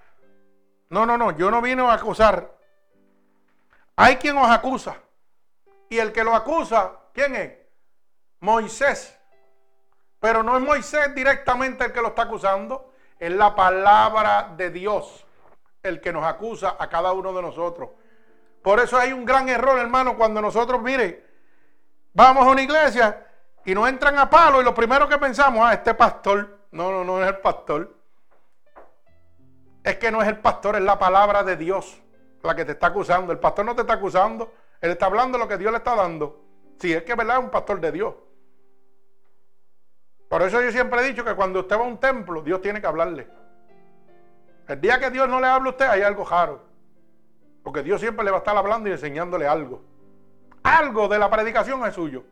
Speaker 1: No, no, no, yo no vine a acusar. Hay quien os acusa. Y el que lo acusa, ¿quién es? Moisés. Pero no es Moisés directamente el que lo está acusando, es la palabra de Dios el que nos acusa a cada uno de nosotros. Por eso hay un gran error, hermano, cuando nosotros, mire, vamos a una iglesia y nos entran a palo y lo primero que pensamos, ah, este pastor, no, no, no es el pastor. Es que no es el pastor, es la palabra de Dios la que te está acusando. El pastor no te está acusando, él está hablando lo que Dios le está dando. Si es que verdad es un pastor de Dios. Por eso yo siempre he dicho que cuando usted va a un templo, Dios tiene que hablarle. El día que Dios no le habla a usted, hay algo raro. Porque Dios siempre le va a estar hablando y enseñándole algo. Algo de la predicación es suyo.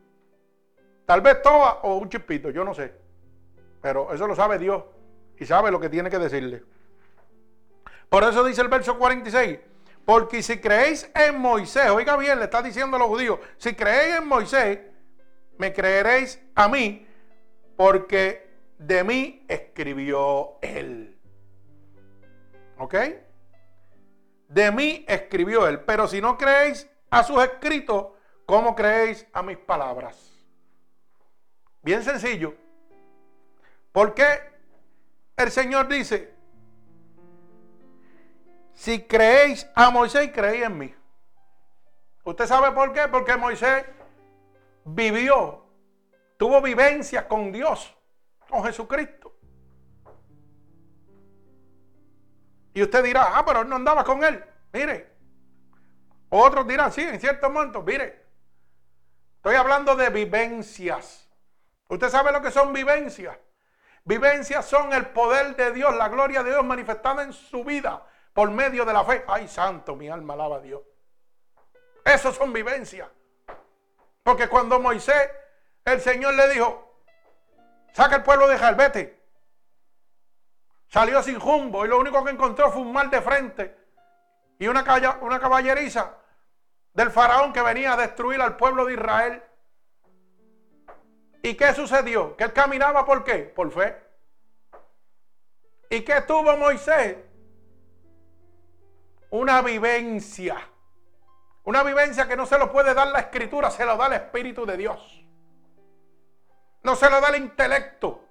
Speaker 1: Tal vez toda o un chispito, yo no sé. Pero eso lo sabe Dios y sabe lo que tiene que decirle. Por eso dice el verso 46. Porque si creéis en Moisés, oiga bien, le está diciendo a los judíos, si creéis en Moisés, me creeréis a mí, porque de mí escribió él. ¿Ok? De mí escribió él. Pero si no creéis a sus escritos, ¿cómo creéis a mis palabras? Bien sencillo. ¿Por qué el Señor dice, si creéis a Moisés, creéis en mí. ¿Usted sabe por qué? Porque Moisés vivió, tuvo vivencia con Dios, con Jesucristo. Y usted dirá, ah, pero él no andaba con él. Mire. Otros dirán, sí, en cierto momento, mire. Estoy hablando de vivencias. ¿Usted sabe lo que son vivencias? Vivencias son el poder de Dios, la gloria de Dios manifestada en su vida por medio de la fe. Ay, santo, mi alma alaba a Dios. Eso son vivencias. Porque cuando Moisés, el Señor le dijo, saca el pueblo de Israel, vete. Salió sin jumbo y lo único que encontró fue un mal de frente y una, una caballeriza del faraón que venía a destruir al pueblo de Israel. ¿Y qué sucedió? Que él caminaba por qué? Por fe. ¿Y qué tuvo Moisés? Una vivencia. Una vivencia que no se lo puede dar la escritura, se lo da el Espíritu de Dios. No se lo da el intelecto.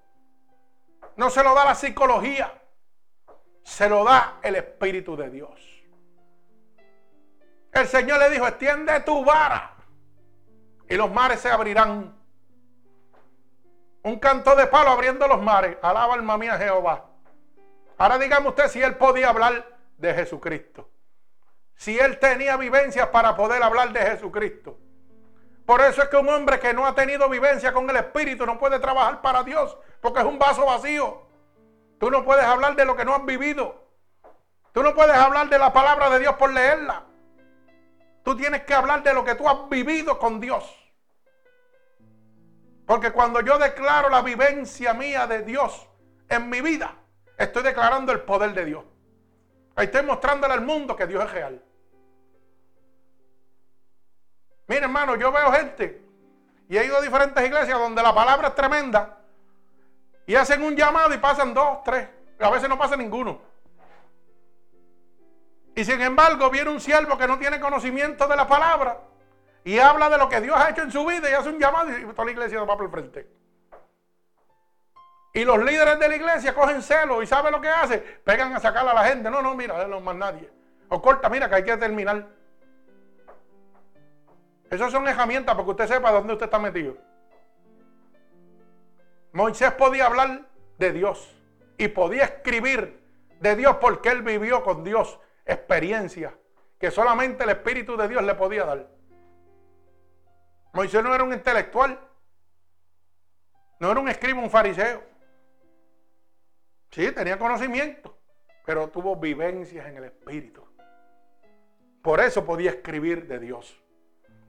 Speaker 1: No se lo da la psicología. Se lo da el Espíritu de Dios. El Señor le dijo, extiende tu vara y los mares se abrirán. Un canto de palo abriendo los mares. Alaba alma mía Jehová. Ahora dígame usted si él podía hablar de Jesucristo si él tenía vivencias para poder hablar de Jesucristo. Por eso es que un hombre que no ha tenido vivencia con el Espíritu no puede trabajar para Dios, porque es un vaso vacío. Tú no puedes hablar de lo que no has vivido. Tú no puedes hablar de la palabra de Dios por leerla. Tú tienes que hablar de lo que tú has vivido con Dios. Porque cuando yo declaro la vivencia mía de Dios en mi vida, estoy declarando el poder de Dios. Estoy mostrándole al mundo que Dios es real. Mira, hermano, yo veo gente y he ido a diferentes iglesias donde la palabra es tremenda y hacen un llamado y pasan dos, tres. A veces no pasa ninguno. Y sin embargo, viene un siervo que no tiene conocimiento de la palabra y habla de lo que Dios ha hecho en su vida y hace un llamado y toda la iglesia va por el frente. Y los líderes de la iglesia cogen celo y ¿saben lo que hace? Pegan a sacar a la gente. No, no, mira, no más nadie. O corta, mira que hay que terminar. Esas son herramientas para que usted sepa dónde usted está metido. Moisés podía hablar de Dios y podía escribir de Dios porque él vivió con Dios experiencia que solamente el Espíritu de Dios le podía dar. Moisés no era un intelectual, no era un escriba, un fariseo. Sí, tenía conocimiento, pero tuvo vivencias en el Espíritu. Por eso podía escribir de Dios.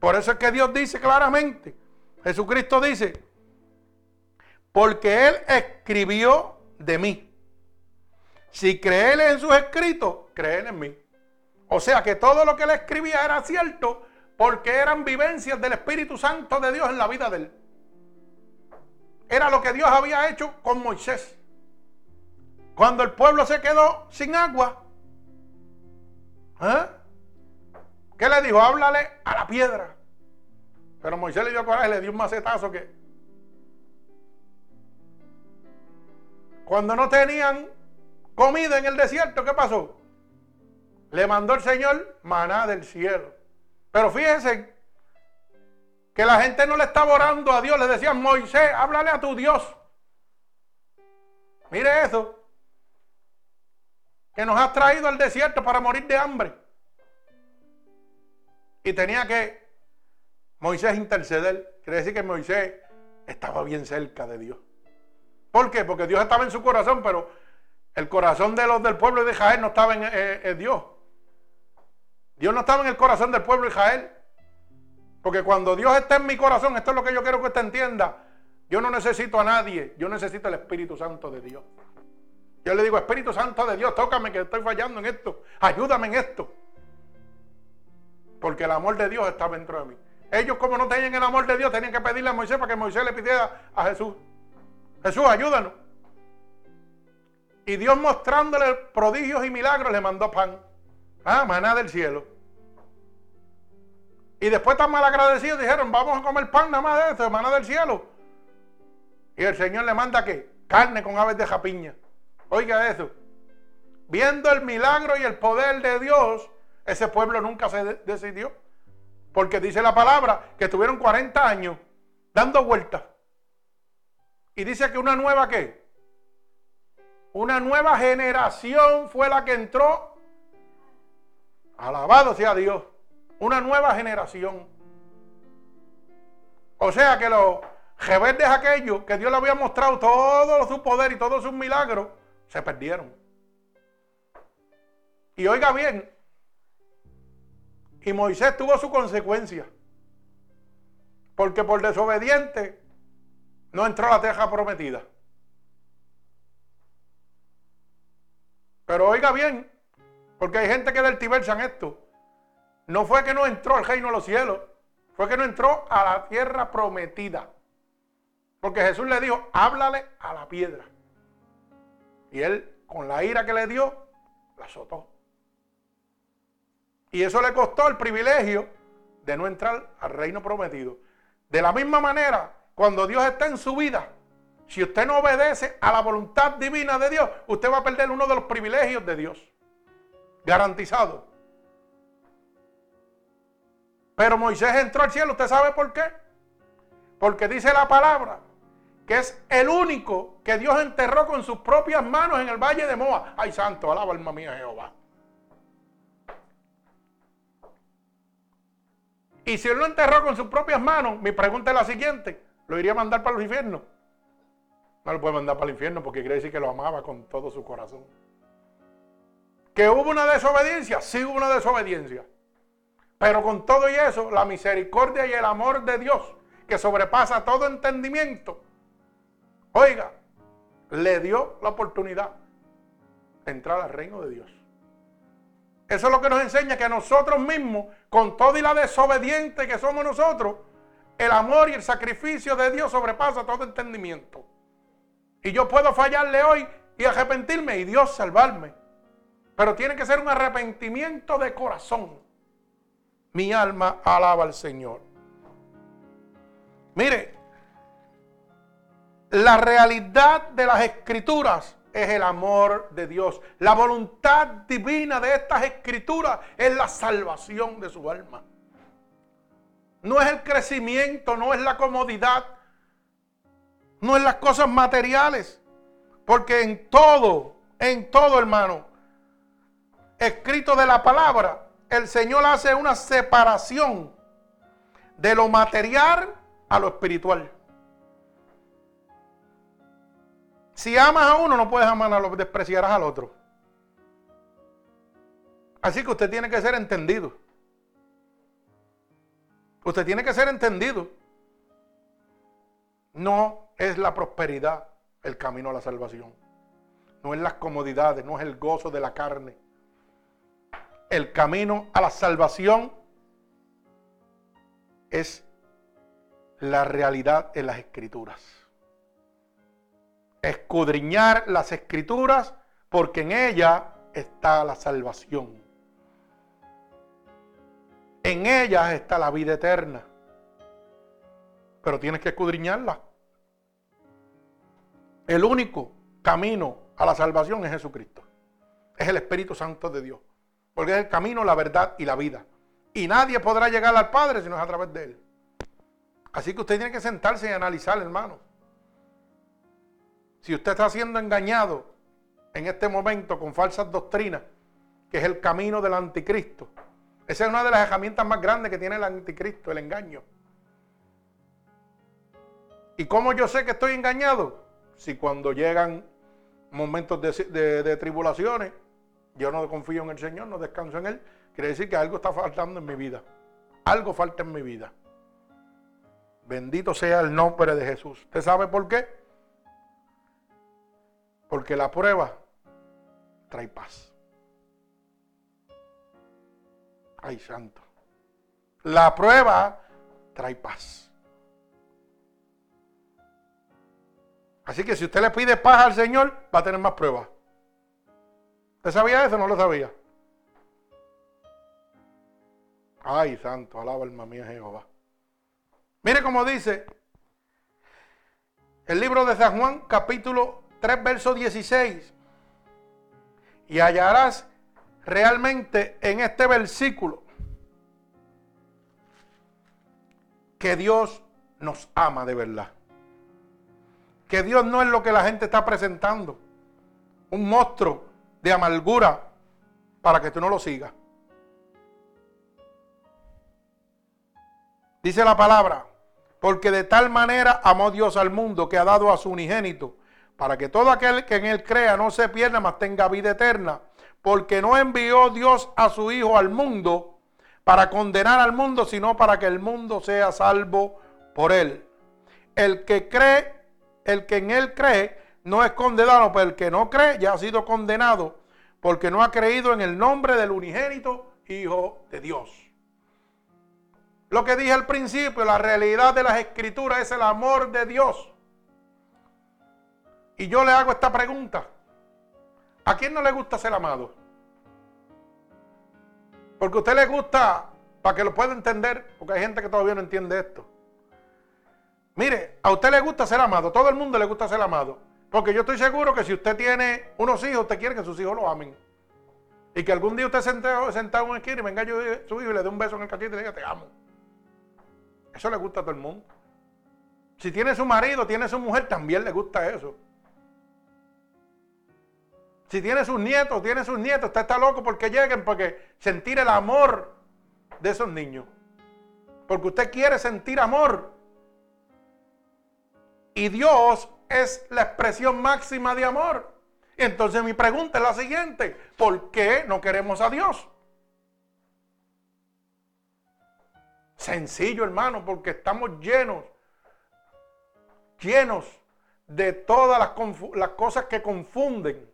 Speaker 1: Por eso es que Dios dice claramente, Jesucristo dice, porque Él escribió de mí. Si creen en sus escritos, creen en mí. O sea que todo lo que Él escribía era cierto porque eran vivencias del Espíritu Santo de Dios en la vida de Él. Era lo que Dios había hecho con Moisés. Cuando el pueblo se quedó sin agua, ¿eh? ¿Qué le dijo? Háblale a la piedra. Pero Moisés le dio coraje, le dio un macetazo que. Cuando no tenían comida en el desierto, ¿qué pasó? Le mandó el Señor maná del cielo. Pero fíjense que la gente no le estaba orando a Dios, le decían, Moisés, háblale a tu Dios. Mire eso. Que nos ha traído al desierto para morir de hambre. Y tenía que Moisés interceder. Quiere decir que Moisés estaba bien cerca de Dios. ¿Por qué? Porque Dios estaba en su corazón, pero el corazón de los del pueblo de Israel no estaba en, eh, Dios. Dios no estaba en el corazón del pueblo de Israel. Porque cuando Dios está en mi corazón, esto es lo que yo quiero que usted entienda. Yo no necesito a nadie, yo necesito el Espíritu Santo de Dios. Yo le digo, Espíritu Santo de Dios, tócame que estoy fallando en esto, ayúdame en esto. Porque el amor de Dios está dentro de mí. Ellos como no tenían el amor de Dios, tenían que pedirle a Moisés para que Moisés le pidiera a Jesús. Jesús, ayúdanos. Y Dios mostrándole prodigios y milagros le mandó pan. Ah, maná del cielo. Y después tan mal agradecidos dijeron, vamos a comer pan nada más de esto, maná del cielo. Y el Señor le manda que carne con aves de japiña. Oiga eso. Viendo el milagro y el poder de Dios, ese pueblo nunca se decidió. Porque dice la palabra que estuvieron 40 años dando vueltas. Y dice que una nueva qué? Una nueva generación fue la que entró. Alabado sea Dios. Una nueva generación. O sea que los rebeldes aquellos que Dios le había mostrado todo su poder y todos sus milagros, se perdieron. Y oiga bien, y Moisés tuvo su consecuencia. Porque por desobediente no entró a la teja prometida. Pero oiga bien, porque hay gente que en esto. No fue que no entró al reino de los cielos, fue que no entró a la tierra prometida. Porque Jesús le dijo, háblale a la piedra. Y él, con la ira que le dio, la azotó. Y eso le costó el privilegio de no entrar al reino prometido. De la misma manera, cuando Dios está en su vida, si usted no obedece a la voluntad divina de Dios, usted va a perder uno de los privilegios de Dios. Garantizado. Pero Moisés entró al cielo, ¿usted sabe por qué? Porque dice la palabra que es el único que Dios enterró con sus propias manos en el valle de Moa. Ay, santo, alaba alma mía Jehová. Y si él lo enterró con sus propias manos, mi pregunta es la siguiente: ¿lo iría a mandar para los infiernos? No lo puede mandar para el infierno porque quiere decir que lo amaba con todo su corazón. ¿Que hubo una desobediencia? Sí hubo una desobediencia. Pero con todo y eso, la misericordia y el amor de Dios, que sobrepasa todo entendimiento, oiga, le dio la oportunidad de entrar al reino de Dios. Eso es lo que nos enseña que nosotros mismos, con todo y la desobediente que somos nosotros, el amor y el sacrificio de Dios sobrepasa todo entendimiento. Y yo puedo fallarle hoy y arrepentirme y Dios salvarme. Pero tiene que ser un arrepentimiento de corazón. Mi alma alaba al Señor. Mire, la realidad de las escrituras es el amor de Dios. La voluntad divina de estas escrituras es la salvación de su alma. No es el crecimiento, no es la comodidad, no es las cosas materiales. Porque en todo, en todo hermano, escrito de la palabra, el Señor hace una separación de lo material a lo espiritual. Si amas a uno, no puedes amar a lo despreciarás al otro. Así que usted tiene que ser entendido. Usted tiene que ser entendido. No es la prosperidad el camino a la salvación. No es las comodidades, no es el gozo de la carne. El camino a la salvación es la realidad en las escrituras escudriñar las escrituras porque en ella está la salvación. En ellas está la vida eterna. Pero tienes que escudriñarla. El único camino a la salvación es Jesucristo. Es el Espíritu Santo de Dios. Porque es el camino, la verdad y la vida. Y nadie podrá llegar al Padre si no es a través de Él. Así que usted tiene que sentarse y analizar, hermano. Si usted está siendo engañado en este momento con falsas doctrinas, que es el camino del anticristo, esa es una de las herramientas más grandes que tiene el anticristo, el engaño. ¿Y cómo yo sé que estoy engañado? Si cuando llegan momentos de, tribulaciones, yo no confío en el Señor, no descanso en Él, quiere decir que algo está faltando en mi vida. Algo falta en mi vida. Bendito sea el nombre de Jesús. ¿Usted sabe por qué? Porque la prueba trae paz. Ay, santo. La prueba trae paz. Así que si usted le pide paz al Señor, va a tener más pruebas. ¿Usted sabía eso o no lo sabía? Ay, santo, alaba alma mía Jehová. Mire cómo dice el libro de San Juan, capítulo 3, verso 16. Y hallarás realmente en este versículo que Dios nos ama de verdad. Que Dios no es lo que la gente está presentando. Un monstruo de amargura para que tú no lo sigas. Dice la palabra, porque de tal manera amó Dios al mundo que ha dado a su unigénito, para que todo aquel que en él crea no se pierda, mas tenga vida eterna. Porque no envió Dios a su Hijo al mundo para condenar al mundo, sino para que el mundo sea salvo por él. El que cree, el que en él cree, no es condenado, pero el que no cree ya ha sido condenado, porque no ha creído en el nombre del unigénito Hijo de Dios. Lo que dije al principio, la realidad de las escrituras es el amor de Dios. Y yo le hago esta pregunta. ¿A quién no le gusta ser amado? Porque a usted le gusta, para que lo pueda entender, porque hay gente que todavía no entiende esto. Mire, a usted le gusta ser amado, todo el mundo le gusta ser amado. Porque yo estoy seguro que si usted tiene unos hijos, usted quiere que sus hijos lo amen. Y que algún día usted sentado, sentado en una esquina y venga yo su hijo y le dé un beso en el cachete y le diga, te amo. Eso le gusta a todo el mundo. Si tiene su marido, tiene su mujer, también le gusta eso. Si tiene sus nietos, tiene sus nietos, usted está loco porque lleguen, porque sentir el amor de esos niños. Porque usted quiere sentir amor. Y Dios es la expresión máxima de amor. Entonces mi pregunta es la siguiente, ¿por qué no queremos a Dios? Sencillo, hermano, porque estamos llenos, llenos de todas las, las, cosas que confunden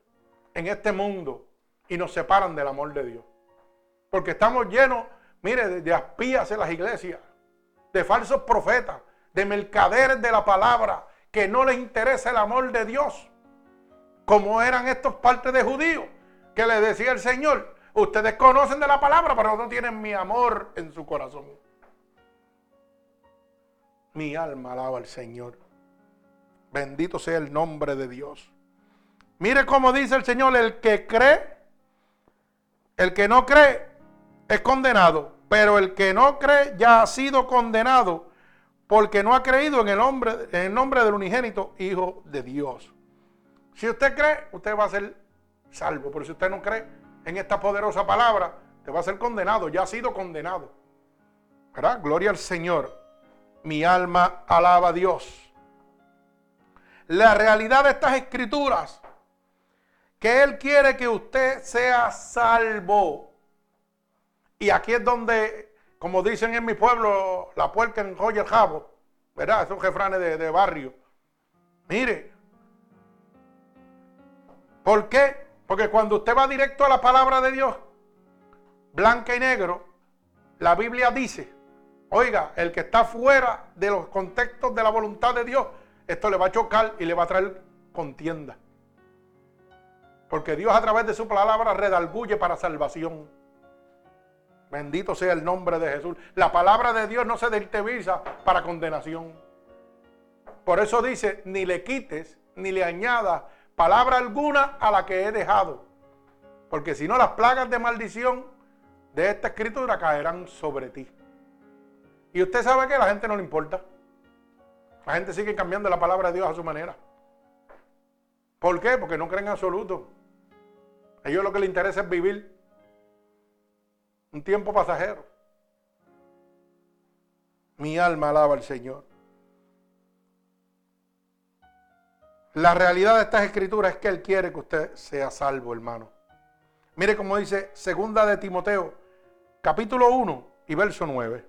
Speaker 1: en este mundo y nos separan del amor de Dios. Porque estamos llenos, mire, de, de espías en las iglesias, de falsos profetas, de mercaderes de la palabra, que no les interesa el amor de Dios. Como eran estos partes de judíos, que le decía el Señor, ustedes conocen de la palabra, pero no tienen mi amor en su corazón. Mi alma alaba al Señor. Bendito sea el nombre de Dios. Mire cómo dice el Señor, el que cree, el que no cree es condenado, pero el que no cree ya ha sido condenado porque no ha creído en el, en el nombre del unigénito Hijo de Dios. Si usted cree, usted va a ser salvo, pero si usted no cree en esta poderosa palabra, usted va a ser condenado, ya ha sido condenado. ¿Verdad? Gloria al Señor. Mi alma alaba a Dios. La realidad de estas escrituras, que Él quiere que usted sea salvo. Y aquí es donde como dicen en mi pueblo, la puerca en el jabo, ¿verdad? Esos jefranes de, de barrio. Mire, ¿por qué? Porque cuando usted va directo a la palabra de Dios, blanca y negro, la Biblia dice, oiga, el que está fuera de los contextos de la voluntad de Dios, esto le va a chocar y le va a traer contienda. Porque Dios a través de su palabra redalguye para salvación. Bendito sea el nombre de Jesús. La palabra de Dios no se deltevisa para condenación. Por eso dice, ni le quites, ni le añadas palabra alguna a la que he dejado. Porque si no, las plagas de maldición de esta escritura caerán sobre ti. Y usted sabe que a la gente no le importa. La gente sigue cambiando la palabra de Dios a su manera. ¿Por qué? Porque no creen en absoluto. A ellos lo que les interesa es vivir un tiempo pasajero. Mi alma alaba al Señor. La realidad de estas escrituras es que Él quiere que usted sea salvo, hermano. Mire cómo dice Segunda de Timoteo, capítulo 1 y verso 9.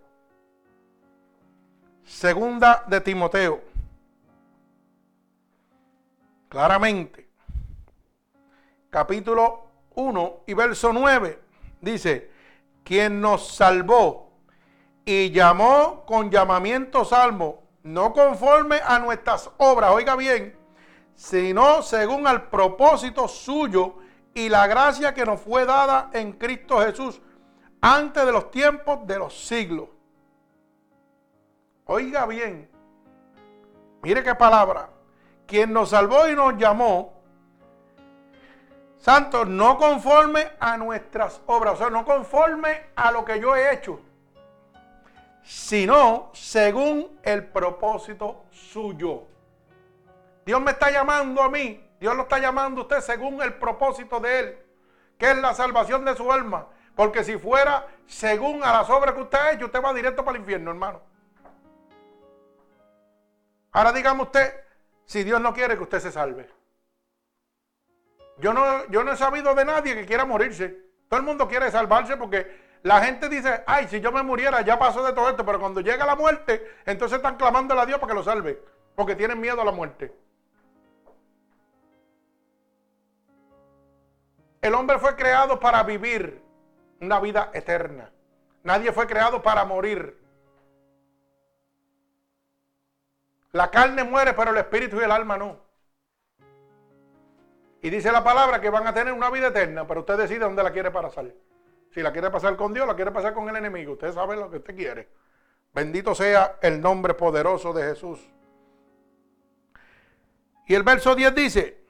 Speaker 1: Segunda de Timoteo. Claramente. Capítulo 1 y verso 9. Dice, quien nos salvó y llamó con llamamiento salmo, no conforme a nuestras obras, oiga bien, sino según al propósito suyo y la gracia que nos fue dada en Cristo Jesús antes de los tiempos de los siglos. Oiga bien, mire qué palabra, quien nos salvó y nos llamó, Santos, no conforme a nuestras obras, o sea, no conforme a lo que yo he hecho, sino según el propósito suyo. Dios me está llamando a mí, Dios lo está llamando a usted según el propósito de Él, que es la salvación de su alma. Porque si fuera según a las obras que usted ha hecho, usted va directo para el infierno, hermano. Ahora dígame usted, si Dios no quiere que usted se salve. Yo no, yo no he sabido de nadie que quiera morirse. Todo el mundo quiere salvarse porque la gente dice, ay, si yo me muriera ya pasó de todo esto, pero cuando llega la muerte, entonces están clamándole a Dios para que lo salve, porque tienen miedo a la muerte. El hombre fue creado para vivir una vida eterna. Nadie fue creado para morir. La carne muere, pero el espíritu y el alma no. Y dice la palabra que van a tener una vida eterna, pero usted decide dónde la quiere pasar. Si la quiere pasar con Dios, la quiere pasar con el enemigo. Usted sabe lo que usted quiere. Bendito sea el nombre poderoso de Jesús. Y el verso 10 dice,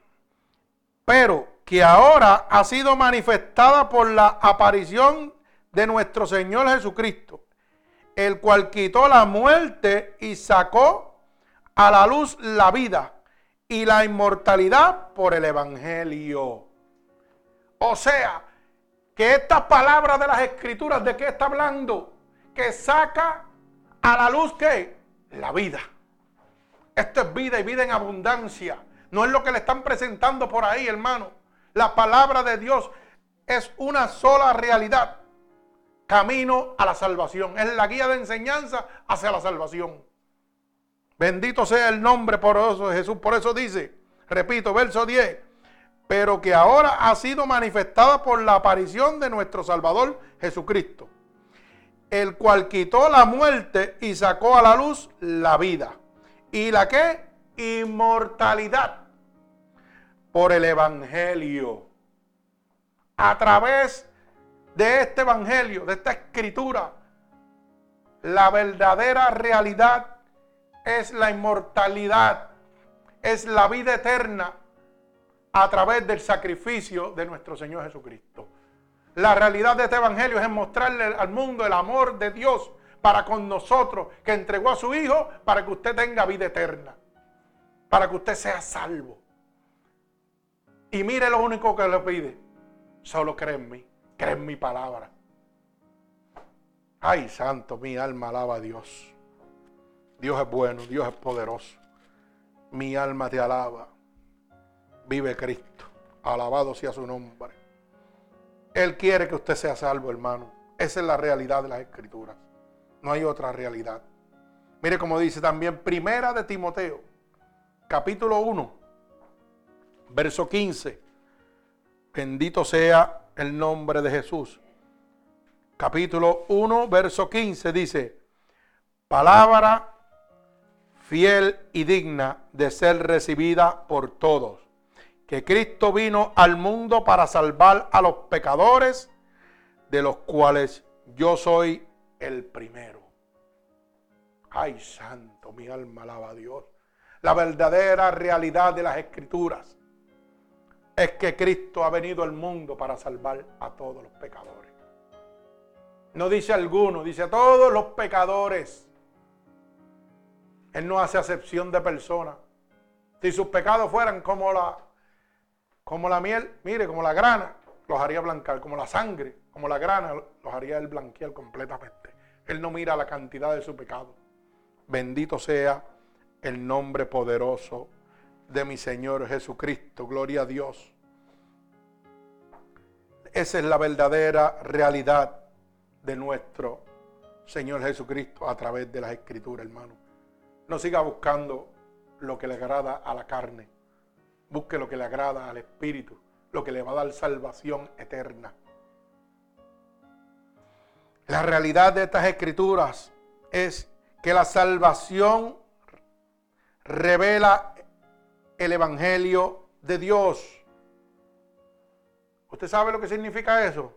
Speaker 1: pero que ahora ha sido manifestada por la aparición de nuestro Señor Jesucristo, el cual quitó la muerte y sacó a la luz la vida y la inmortalidad por el Evangelio. O sea, que estas palabras de las escrituras, ¿de qué está hablando? Que saca a la luz que la vida. Esto es vida y vida en abundancia. No es lo que le están presentando por ahí, hermano. La palabra de Dios es una sola realidad. Camino a la salvación. Es la guía de enseñanza hacia la salvación. Bendito sea el nombre poderoso de Jesús. Por eso dice, repito, verso 10, pero que ahora ha sido manifestada por la aparición de nuestro Salvador Jesucristo, el cual quitó la muerte y sacó a la luz la vida. ¿Y la qué? Inmortalidad por el Evangelio. A través de este Evangelio, de esta escritura, la verdadera realidad es la inmortalidad, es la vida eterna a través del sacrificio de nuestro Señor Jesucristo. La realidad de este Evangelio es mostrarle al mundo el amor de Dios para con nosotros, que entregó a su Hijo para que usted tenga vida eterna, para que usted sea salvo. Y mire lo único que le pide, solo cree en mí, cree en mi palabra. Ay, santo, mi alma alaba a Dios. Dios es bueno, Dios es poderoso. Mi alma te alaba. Vive Cristo. Alabado sea su nombre. Él quiere que usted sea salvo, hermano. Esa es la realidad de las escrituras. No hay otra realidad. Mire como dice también Primera de Timoteo, capítulo 1, verso 15. Bendito sea el nombre de Jesús. Capítulo 1, verso 15 dice, palabra fiel y digna de ser recibida por todos. Que Cristo vino al mundo para salvar a los pecadores, de los cuales yo soy el primero. Ay, santo, mi alma alaba a Dios. La verdadera realidad de las escrituras es que Cristo ha venido al mundo para salvar a todos los pecadores. No dice alguno, dice a todos los pecadores. Él no hace acepción de personas. Si sus pecados fueran como la, como la miel, mire, como la grana, los haría blancar, como la sangre, como la grana, los haría él blanquear completamente. Él no mira la cantidad de su pecado. Bendito sea el nombre poderoso de mi Señor Jesucristo. Gloria a Dios. Esa es la verdadera realidad de nuestro Señor Jesucristo a través de las Escrituras, hermano. No siga buscando lo que le agrada a la carne. Busque lo que le agrada al Espíritu, lo que le va a dar salvación eterna. La realidad de estas escrituras es que la salvación revela el Evangelio de Dios. ¿Usted sabe lo que significa eso?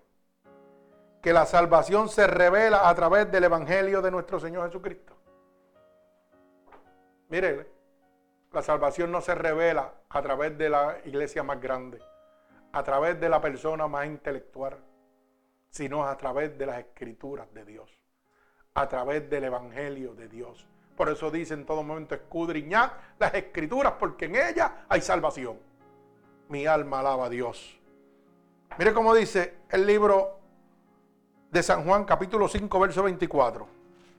Speaker 1: Que la salvación se revela a través del Evangelio de nuestro Señor Jesucristo. Mire, la salvación no se revela a través de la iglesia más grande, a través de la persona más intelectual, sino a través de las escrituras de Dios, a través del Evangelio de Dios. Por eso dice en todo momento, escudriñad las escrituras, porque en ellas hay salvación. Mi alma alaba a Dios. Mire cómo dice el libro de San Juan, capítulo 5, verso 24.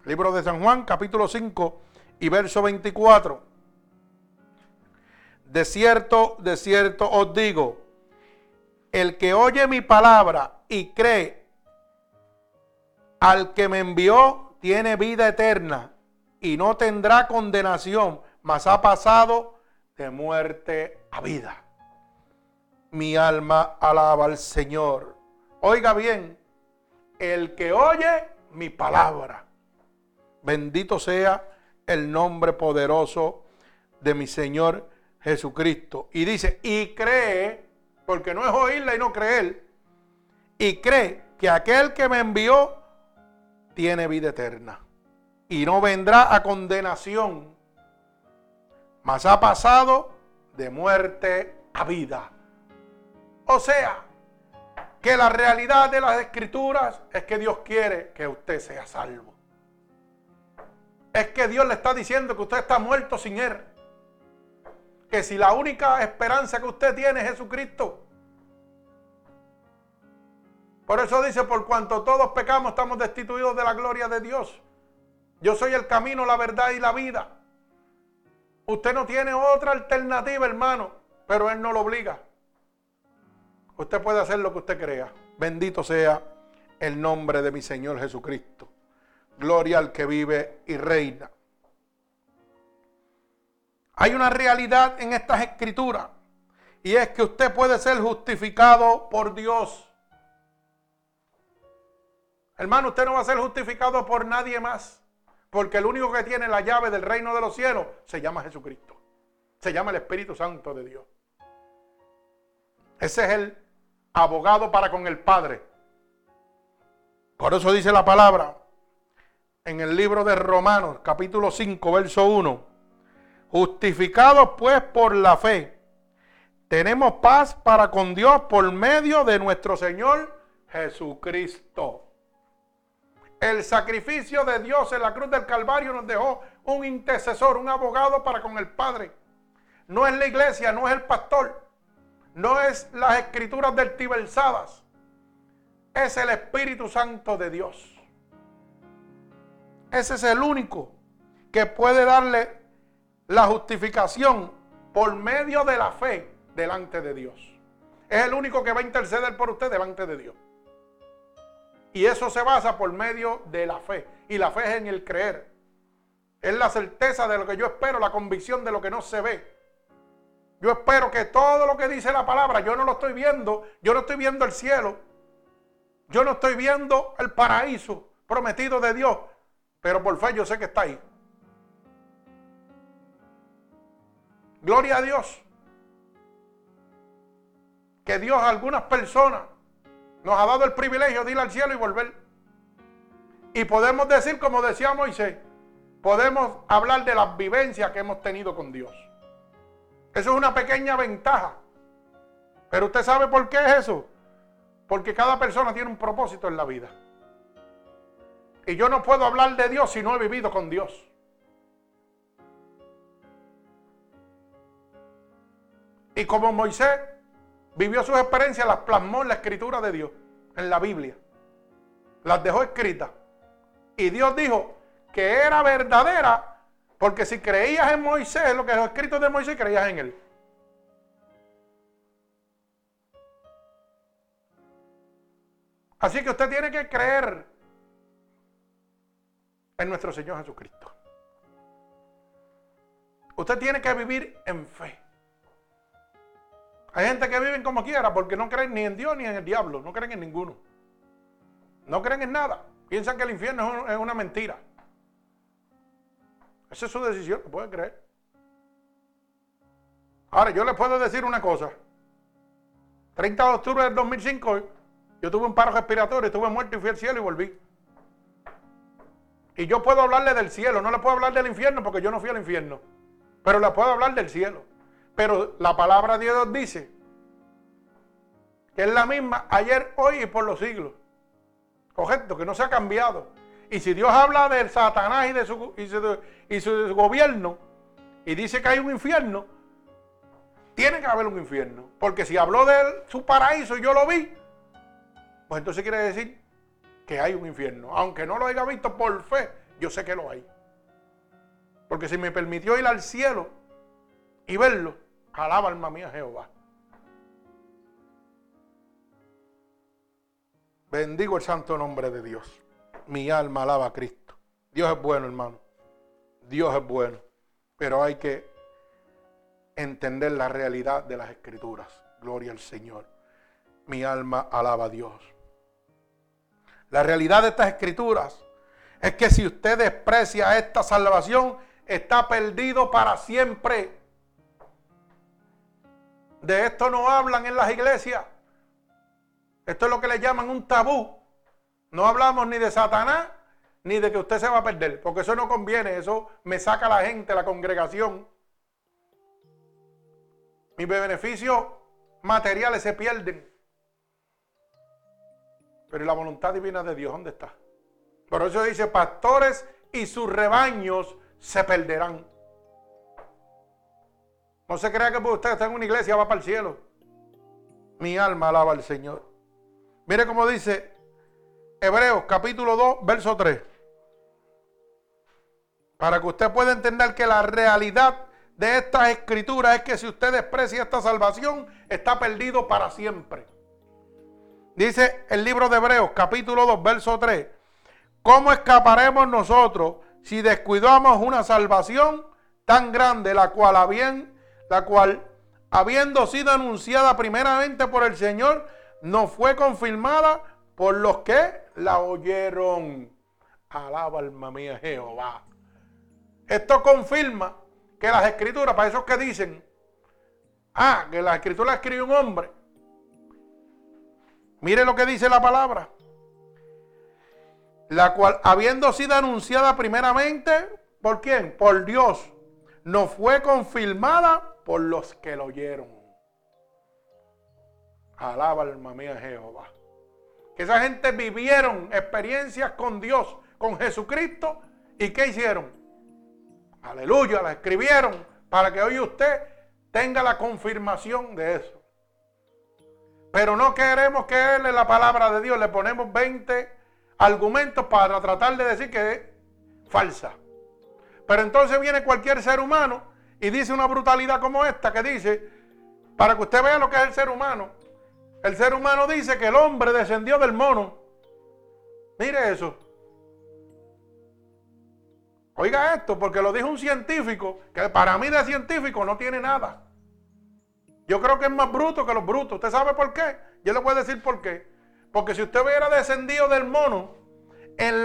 Speaker 1: Libro de San Juan, capítulo 5 y verso 24. De cierto, de cierto os digo, el que oye mi palabra y cree al que me envió, tiene vida eterna y no tendrá condenación, mas ha pasado de muerte a vida. Mi alma alaba al Señor. Oiga bien, el que oye mi palabra Bendito sea el nombre poderoso de mi Señor Jesucristo. Y dice, y cree, porque no es oírla y no creer, y cree que aquel que me envió tiene vida eterna y no vendrá a condenación, mas ha pasado de muerte a vida. O sea, que la realidad de las escrituras es que Dios quiere que usted sea salvo es que Dios le está diciendo que usted está muerto sin Él. Que si la única esperanza que usted tiene es Jesucristo. Por eso dice, por cuanto todos pecamos, estamos destituidos de la gloria de Dios. Yo soy el camino, la verdad y la vida. Usted no tiene otra alternativa, hermano, pero Él no lo obliga. Usted puede hacer lo que usted crea. Bendito sea el nombre de mi Señor Jesucristo. Gloria al que vive y reina. Hay una realidad en estas escrituras y es que usted puede ser justificado por Dios. Hermano, usted no va a ser justificado por nadie más, porque el único que tiene la llave del reino de los cielos se llama Jesucristo. Se llama el Espíritu Santo de Dios. Ese es el abogado para con el Padre. Por eso dice la palabra, en el libro de Romanos, capítulo 5, verso 1. Justificados pues por la fe, tenemos paz para con Dios por medio de nuestro Señor Jesucristo. El sacrificio de Dios en la cruz del Calvario nos dejó un intercesor, un abogado para con el Padre. No es la iglesia, no es el pastor, no es las escrituras vertiversadas, es el Espíritu Santo de Dios. Ese es el único que puede darle la justificación por medio de la fe delante de Dios. Es el único que va a interceder por usted delante de Dios. Y eso se basa por medio de la fe. Y la fe es en el creer. Es la certeza de lo que yo espero, la convicción de lo que no se ve. Yo espero que todo lo que dice la palabra, yo no lo estoy viendo, yo no estoy viendo el cielo, yo no estoy viendo el paraíso prometido de Dios, pero por fe yo sé que está ahí. Gloria a Dios. Que Dios a algunas personas nos ha dado el privilegio de ir al cielo y volver. Y podemos decir, como decía Moisés, podemos hablar de las vivencias que hemos tenido con Dios. Eso es una pequeña ventaja. Pero usted sabe por qué es eso. Porque cada persona tiene un propósito en la vida. Y yo no puedo hablar de Dios si no he vivido con Dios. Y como Moisés vivió sus experiencias, las plasmó en la escritura de Dios, en la Biblia. Las dejó escritas. Y Dios dijo que era verdadera, porque si creías en Moisés, lo que es escrito de Moisés, creías en él. Así que usted tiene que creer en nuestro Señor Jesucristo. Usted tiene que vivir en fe. Hay gente que vive como quiera porque no creen ni en Dios ni en el diablo, no creen en ninguno. No creen en nada. Piensan que el infierno es una mentira. Esa es su decisión, puede creer. Ahora, yo le puedo decir una cosa. 30 de octubre del 2005, yo tuve un paro respiratorio, estuve muerto y fui al cielo y volví. Y yo puedo hablarle del cielo, no le puedo hablar del infierno porque yo no fui al infierno. Pero le puedo hablar del cielo. Pero la palabra de Dios dice que es la misma ayer, hoy y por los siglos. Correcto, que no se ha cambiado. Y si Dios habla de Satanás y de su, y su, gobierno y dice que hay un infierno, tiene que haber un infierno. Porque si habló de su paraíso y yo lo vi, pues entonces quiere decir que hay un infierno. Aunque no lo haya visto por fe, yo sé que lo hay. Porque si me permitió ir al cielo y verlo, alaba alma mía Jehová. Bendigo el santo nombre de Dios. Mi alma alaba a Cristo. Dios es bueno, hermano. Dios es bueno. Pero hay que entender la realidad de las escrituras. Gloria al Señor. Mi alma alaba a Dios. La realidad de estas escrituras es que si usted desprecia esta salvación, está perdido para siempre. De esto no hablan en las iglesias. Esto es lo que le llaman un tabú. No hablamos ni de Satanás ni de que usted se va a perder, porque eso no conviene, eso me saca la gente, la congregación. Mis beneficios materiales se pierden. Pero la voluntad divina de Dios dónde está? Por eso dice, pastores y sus rebaños se perderán. No se crea que usted está en una iglesia va para el cielo. Mi alma alaba al Señor. Mire cómo dice Hebreos capítulo 2, verso 3. Para que usted pueda entender que la realidad de estas escrituras es que si usted desprecia esta salvación, está perdido para siempre. Dice el libro de Hebreos capítulo 2, verso 3. ¿Cómo escaparemos nosotros si descuidamos una salvación tan grande, la cual, la cual habiendo sido anunciada primeramente por el Señor, no fue confirmada por los que la oyeron. Alaba alma mía Jehová. Esto confirma que las escrituras, para esos que dicen, ah, que la escritura escribió un hombre. Mire lo que dice la palabra. La cual, habiendo sido anunciada primeramente, ¿por quién? Por Dios. No fue confirmada por los que lo oyeron. Alaba alma mía Jehová. Que esa gente vivieron experiencias con Dios, con Jesucristo. ¿Y qué hicieron? Aleluya, la escribieron para que hoy usted tenga la confirmación de eso. Pero no queremos creerle la palabra de Dios. Le ponemos 20 argumentos para tratar de decir que es falsa. Pero entonces viene cualquier ser humano y dice una brutalidad como esta que dice, para que usted vea lo que es el ser humano, el ser humano dice que el hombre descendió del mono. Mire eso. Oiga esto, porque lo dijo un científico, que para mí de científico no tiene nada. Yo creo que es más bruto que los brutos. ¿Usted sabe por qué? Yo le voy a decir por qué. Porque si usted hubiera descendido del mono,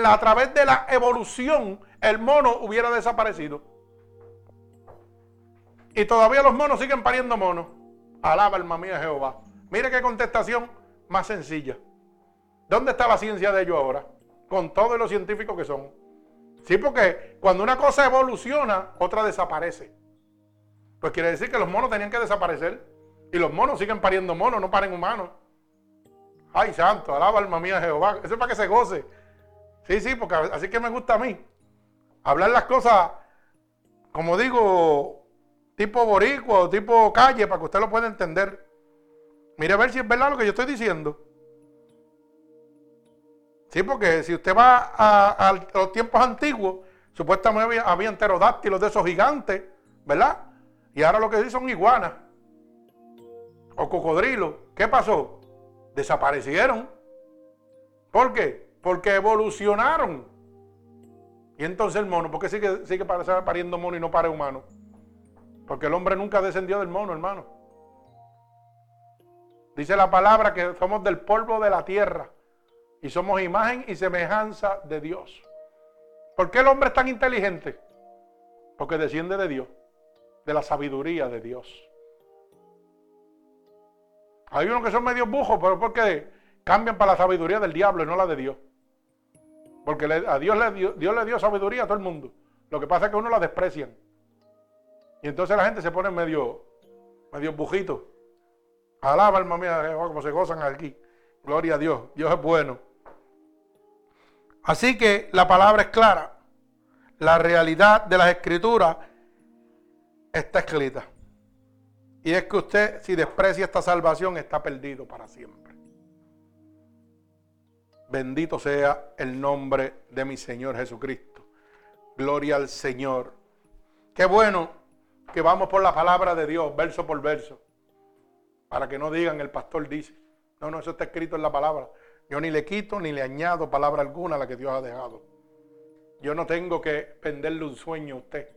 Speaker 1: a través de la evolución, el mono hubiera desaparecido. Y todavía los monos siguen pariendo monos. Alaba el mamía Jehová. Mire qué contestación más sencilla. ¿Dónde está la ciencia de ellos ahora? Con todos los científicos que son. Sí, porque cuando una cosa evoluciona, otra desaparece. Pues quiere decir que los monos tenían que desaparecer. Y los monos siguen pariendo monos, no paren humanos. Ay, santo, alaba alma mía Jehová. Eso es para que se goce. Sí, sí, porque así que me gusta a mí. Hablar las cosas, como digo, tipo boricua o tipo calle, para que usted lo pueda entender. Mire a ver si es verdad lo que yo estoy diciendo. Sí, porque si usted va a, los tiempos antiguos, supuestamente había, había pterodáctilos de esos gigantes, ¿verdad? Y ahora lo que dicen son iguanas o cocodrilos. ¿Qué pasó? Desaparecieron. ¿Por qué? Porque evolucionaron. Y entonces el mono, ¿por qué sigue, sigue pariendo mono y no para humano? Porque el hombre nunca descendió del mono, hermano. Dice la palabra que somos del polvo de la tierra y somos imagen y semejanza de Dios. ¿Por qué el hombre es tan inteligente? Porque desciende de Dios, de la sabiduría de Dios. Hay unos que son medio bujos, pero porque cambian para la sabiduría del diablo y no la de Dios. Porque a Dios le, dio, Dios le dio sabiduría a todo el mundo. Lo que pasa es que uno la desprecian. Y entonces la gente se pone medio, medio bujito. Alaba alma mía como se gozan aquí. Gloria a Dios. Dios es bueno. Así que la palabra es clara. La realidad de las escrituras está escrita. Y es que usted, si desprecia esta salvación, está perdido para siempre. Bendito sea el nombre de mi Señor Jesucristo. Gloria al Señor. Qué bueno que vamos por la palabra de Dios, verso por verso. Para que no digan, el pastor dice. No, no, eso está escrito en la palabra. Yo ni le quito ni le añado palabra alguna a la que Dios ha dejado. Yo no tengo que venderle un sueño a usted.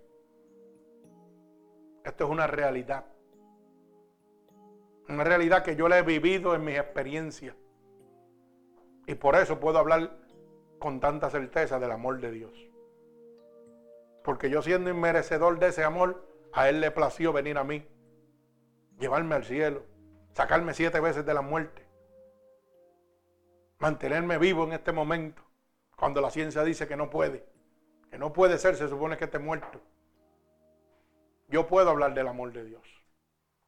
Speaker 1: Esto es una realidad. Una realidad que yo la he vivido en mis experiencias. Y por eso puedo hablar con tanta certeza del amor de Dios. Porque yo siendo inmerecedor de ese amor, a Él le plació venir a mí, llevarme al cielo, sacarme siete veces de la muerte, mantenerme vivo en este momento, cuando la ciencia dice que no puede, que no puede ser, se supone que esté muerto. Yo puedo hablar del amor de Dios.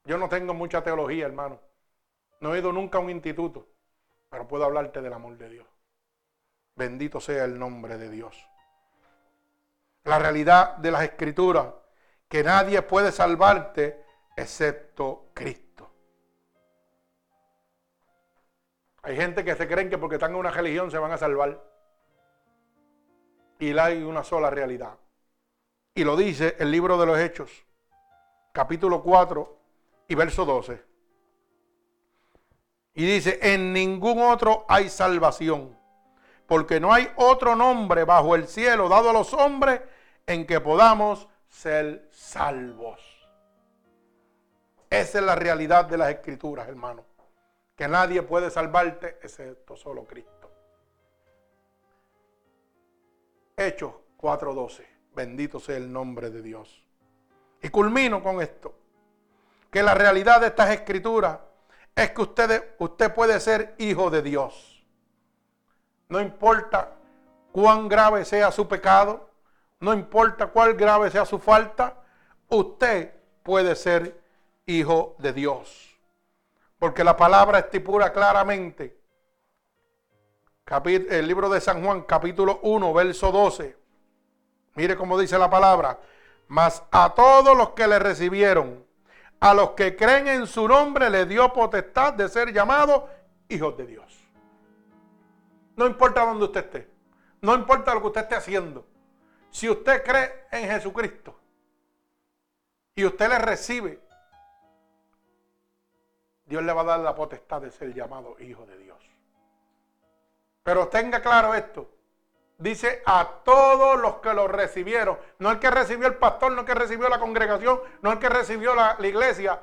Speaker 1: Yo no tengo mucha teología, hermano. No he ido nunca a un instituto, pero puedo hablarte del amor de Dios. Bendito sea el nombre de Dios. La realidad de las escrituras, que nadie puede salvarte excepto Cristo. Hay gente que se creen que porque están en una religión se van a salvar. Y hay una sola realidad. Y lo dice el libro de los Hechos, capítulo 4, y verso 12. Y dice, en ningún otro hay salvación, porque no hay otro nombre bajo el cielo dado a los hombres en que podamos ser salvos. Esa es la realidad de las escrituras, hermano. Que nadie puede salvarte excepto solo Cristo. Hechos 4:12. Bendito sea el nombre de Dios. Y culmino con esto que la realidad de estas escrituras es que usted, usted puede ser hijo de Dios. No importa cuán grave sea su pecado, no importa cuán grave sea su falta, usted puede ser hijo de Dios. Porque la palabra estipula claramente, el libro de San Juan, capítulo 1, verso 12. Mire cómo dice la palabra. Mas a todos los que le recibieron, a los que creen en su nombre le dio potestad de ser llamados hijos de Dios. No importa dónde usted esté, no importa lo que usted esté haciendo. Si usted cree en Jesucristo y usted le recibe, Dios le va a dar la potestad de ser llamado hijo de Dios. Pero tenga claro esto, Dice a todos los que lo recibieron. No el que recibió el pastor, no el que recibió la congregación, no el que recibió la, iglesia.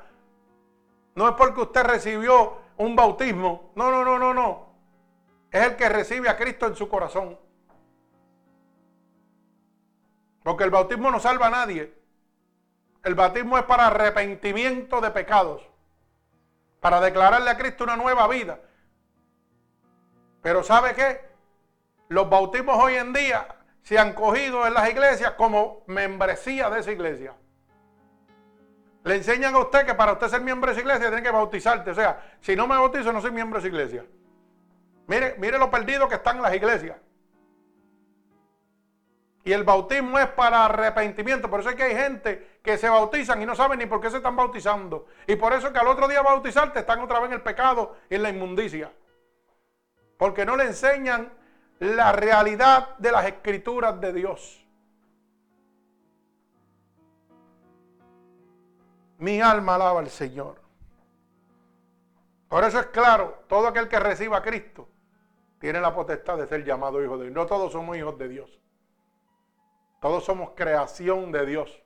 Speaker 1: No es porque usted recibió un bautismo. No, no, no, no, no. Es el que recibe a Cristo en su corazón. Porque el bautismo no salva a nadie. El bautismo es para arrepentimiento de pecados. Para declararle a Cristo una nueva vida. Pero ¿sabe qué? Los bautismos hoy en día se han cogido en las iglesias como membresía de esa iglesia. Le enseñan a usted que para usted ser miembro de esa iglesia tiene que bautizarte. O sea, si no me bautizo no soy miembro de esa iglesia. Mire, mire lo perdido que están las iglesias. Y el bautismo es para arrepentimiento. Por eso es que hay gente que se bautizan y no saben ni por qué se están bautizando. Y por eso es que al otro día bautizarte están otra vez en el pecado y en la inmundicia. Porque no le enseñan la realidad de las escrituras de Dios. Mi alma alaba al Señor. Por eso es claro, todo aquel que reciba a Cristo tiene la potestad de ser llamado hijo de Dios. No todos somos hijos de Dios. Todos somos creación de Dios.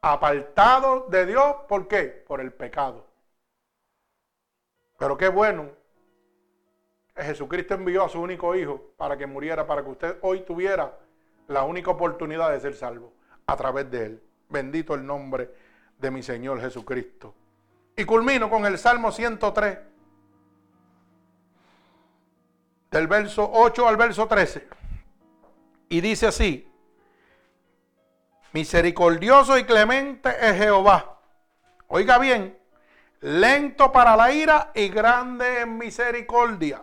Speaker 1: Apartados de Dios, ¿por qué? Por el pecado. Pero qué bueno Jesucristo envió a su único hijo para que muriera, para que usted hoy tuviera la única oportunidad de ser salvo a través de él. Bendito el nombre de mi Señor Jesucristo. Y culmino con el Salmo 103, del verso 8 al verso 13. Y dice así, misericordioso y clemente es Jehová. Oiga bien, lento para la ira y grande en misericordia.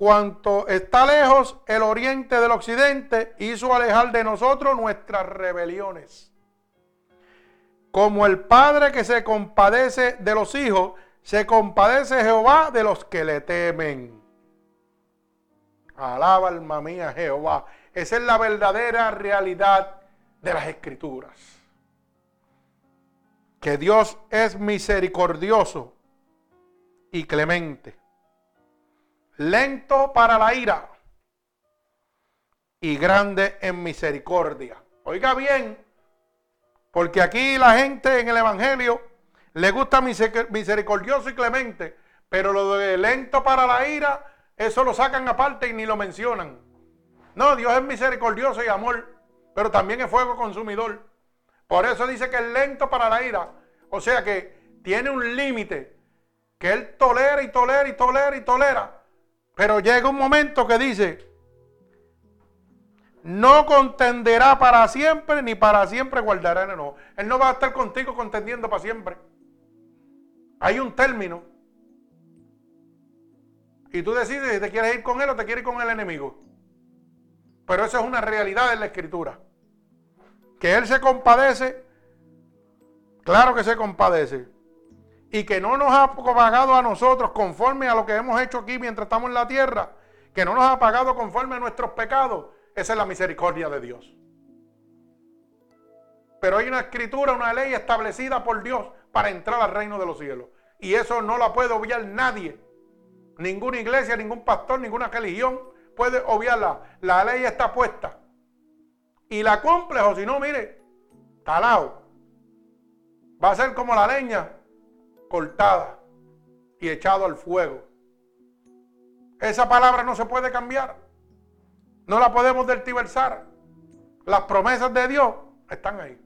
Speaker 1: Cuanto está lejos el oriente del occidente, hizo alejar de nosotros nuestras rebeliones. Como el Padre que se compadece de los hijos, se compadece Jehová de los que le temen. Alaba alma mía Jehová. Esa es la verdadera realidad de las escrituras. Que Dios es misericordioso y clemente, lento para la ira y grande en misericordia. Oiga bien, porque aquí la gente en el Evangelio le gusta misericordioso y clemente, pero lo de lento para la ira, eso lo sacan aparte y ni lo mencionan. No, Dios es misericordioso y amor pero también es fuego consumidor. Por eso dice que es lento para la ira. O sea que tiene un límite que él tolera y tolera y tolera y tolera. Pero llega un momento que dice, no contenderá para siempre, ni para siempre guardará enojo. Él no va a estar contigo contendiendo para siempre. Hay un término. Y tú decides si te quieres ir con él o te quieres ir con el enemigo. Pero eso es una realidad en la escritura. Que Él se compadece, claro que se compadece. Y que no nos ha pagado a nosotros conforme a lo que hemos hecho aquí mientras estamos en la tierra. Que no nos ha pagado conforme a nuestros pecados. Esa es la misericordia de Dios. Pero hay una escritura, una ley establecida por Dios para entrar al reino de los cielos. Y eso no la puede obviar nadie. Ninguna iglesia, ningún pastor, ninguna religión puede obviarla. La ley está puesta. Y la cumple, o si no, mire, talado. Va a ser como la leña cortada y echado al fuego. Esa palabra no se puede cambiar. No la podemos deltiversar. Las promesas de Dios están ahí.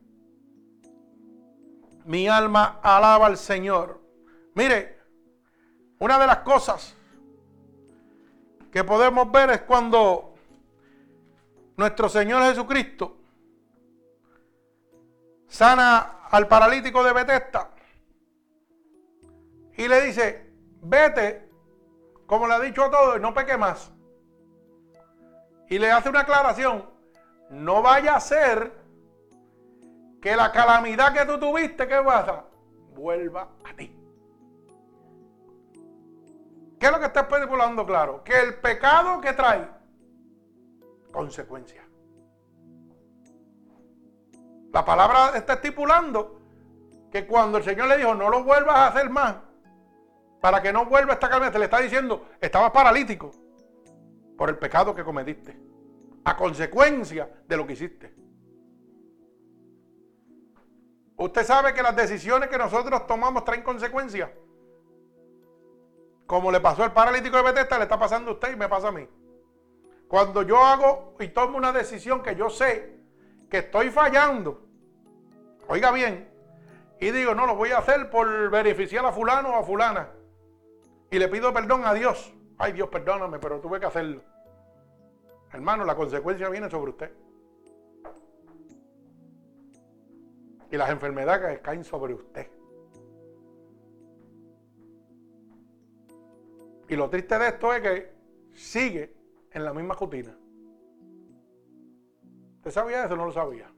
Speaker 1: Mi alma alaba al Señor. Mire, una de las cosas que podemos ver es cuando nuestro Señor Jesucristo sana al paralítico de Betesda y le dice, vete, como le ha dicho a todos, no peque más. Y le hace una aclaración, no vaya a ser que la calamidad que tú tuviste, ¿qué pasa? Vuelva a ti. ¿Qué es lo que está especulando claro? Que el pecado que trae consecuencia. La palabra está estipulando que cuando el Señor le dijo, no lo vuelvas a hacer más, para que no vuelva esta calamidad, te le está diciendo, estabas paralítico por el pecado que cometiste, a consecuencia de lo que hiciste. Usted sabe que las decisiones que nosotros tomamos traen consecuencias. Como le pasó al paralítico de Betesda, le está pasando a usted y me pasa a mí. Cuando yo hago y tomo una decisión que yo sé que estoy fallando, oiga bien, y digo, no, lo voy a hacer por beneficiar a fulano o a fulana. Y le pido perdón a Dios. Ay Dios, perdóname, pero tuve que hacerlo. Hermano, la consecuencia viene sobre usted. Y las enfermedades caen sobre usted. Y lo triste de esto es que sigue en la misma rutina. ¿Usted sabía eso no lo sabía?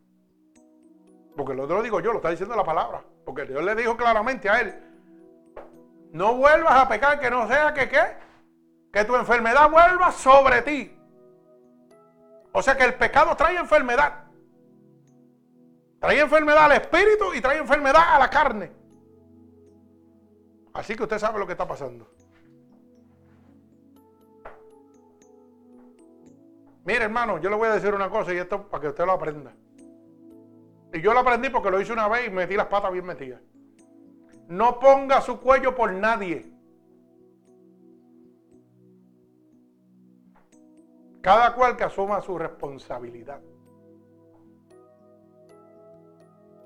Speaker 1: Porque lo otro lo digo yo, lo está diciendo la palabra. Porque Dios le dijo claramente a él, no vuelvas a pecar, que no sea que qué, que tu enfermedad vuelva sobre ti. O sea que el pecado trae enfermedad. Trae enfermedad al espíritu y trae enfermedad a la carne. Así que usted sabe lo que está pasando. Mire, hermano, yo le voy a decir una cosa y esto para que usted lo aprenda. Y yo lo aprendí porque lo hice una vez y metí las patas bien metidas. No ponga su cuello por nadie. Cada cual que asuma su responsabilidad.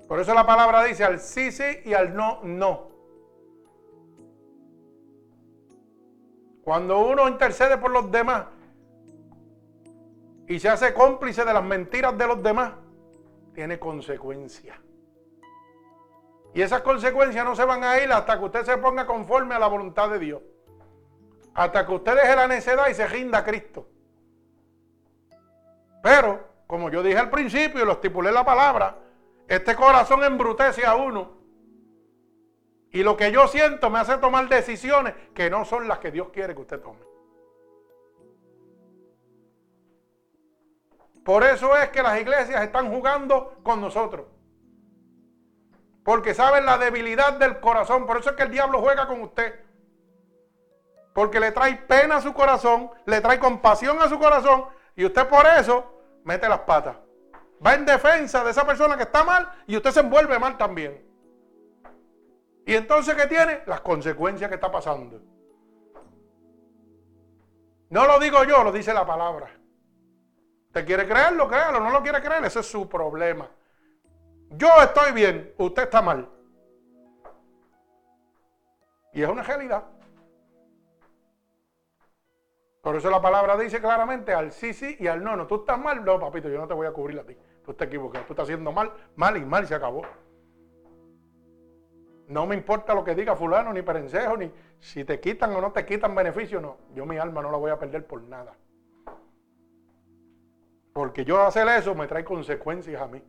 Speaker 1: Por eso la palabra dice al sí, sí y al no, no. Cuando uno intercede por los demás y se hace cómplice de las mentiras de los demás, tiene consecuencias. Y esas consecuencias no se van a ir hasta que usted se ponga conforme a la voluntad de Dios. Hasta que usted deje la necedad y se rinda a Cristo. Pero, como yo dije al principio y lo estipulé la palabra, este corazón embrutece a uno. Y lo que yo siento me hace tomar decisiones que no son las que Dios quiere que usted tome. Por eso es que las iglesias están jugando con nosotros. Porque saben la debilidad del corazón. Por eso es que el diablo juega con usted. Porque le trae pena a su corazón, le trae compasión a su corazón. Y usted por eso mete las patas. Va en defensa de esa persona que está mal y usted se envuelve mal también. Y entonces, ¿qué tiene? Las consecuencias que está pasando. No lo digo yo, lo dice la palabra. ¿Usted quiere creerlo? Créalo. No lo quiere creer, ese es su problema. Yo estoy bien, usted está mal. Y es una realidad. Por eso la palabra dice claramente al sí, sí y al no, no. Tú estás mal, no, papito, yo no te voy a cubrir a ti. Tú estás equivocado, tú estás haciendo mal, mal y mal se acabó. No me importa lo que diga fulano, ni perencejo, ni si te quitan o no te quitan beneficio, no. Yo mi alma no la voy a perder por nada. Porque yo hacer eso me trae consecuencias a mí.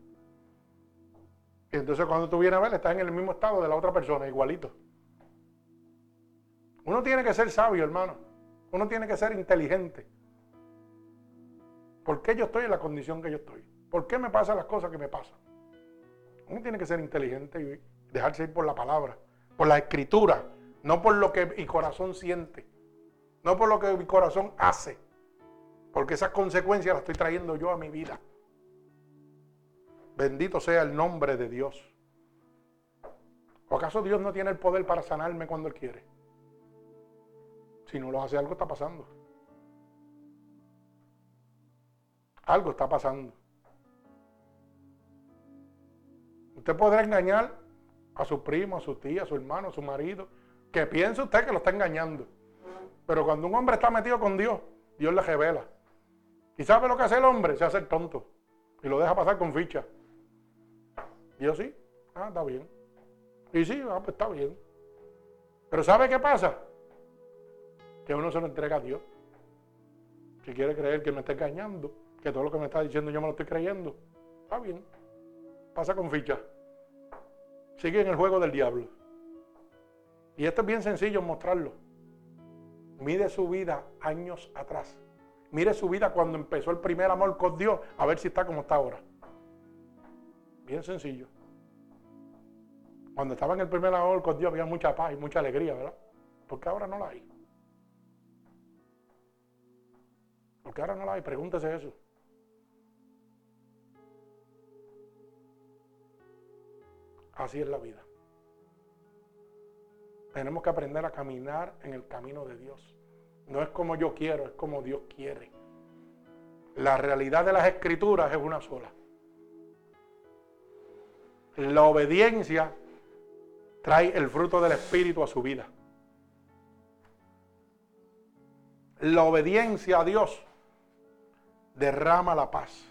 Speaker 1: Y entonces cuando tú vienes a ver, estás en el mismo estado de la otra persona, igualito. Uno tiene que ser sabio, hermano. Uno tiene que ser inteligente. ¿Por qué yo estoy en la condición que yo estoy? ¿Por qué me pasan las cosas que me pasan? Uno tiene que ser inteligente y dejarse ir por la palabra, por la escritura, no por lo que mi corazón siente, no por lo que mi corazón hace, porque esas consecuencias las estoy trayendo yo a mi vida. Bendito sea el nombre de Dios. ¿O acaso Dios no tiene el poder para sanarme cuando Él quiere? Si no lo hace, algo está pasando. Algo está pasando. Usted podrá engañar a su primo, a su tía, a su hermano, a su marido, que piense usted que lo está engañando. Pero cuando un hombre está metido con Dios, Dios le revela. ¿Y sabe lo que hace el hombre? Se hace el tonto. Y lo deja pasar con ficha. Y yo sí, ah, está bien. Y sí, ah, pues está bien. Pero ¿sabe qué pasa? Que uno se lo entrega a Dios. Si quiere creer que me está engañando, que todo lo que me está diciendo yo me lo estoy creyendo, está bien. Pasa con ficha. Sigue en el juego del diablo. Y esto es bien sencillo mostrarlo. Mire su vida años atrás. Mire su vida cuando empezó el primer amor con Dios, a ver si está como está ahora. Bien sencillo. Cuando estaba en el primer amor con Dios había mucha paz y mucha alegría, ¿verdad? Porque ahora no la hay. Porque ahora no la hay, pregúntese eso. Así es la vida. Tenemos que aprender a caminar en el camino de Dios. No es como yo quiero, es como Dios quiere. La realidad de las escrituras es una sola. La obediencia trae el fruto del Espíritu a su vida. La obediencia a Dios derrama la paz,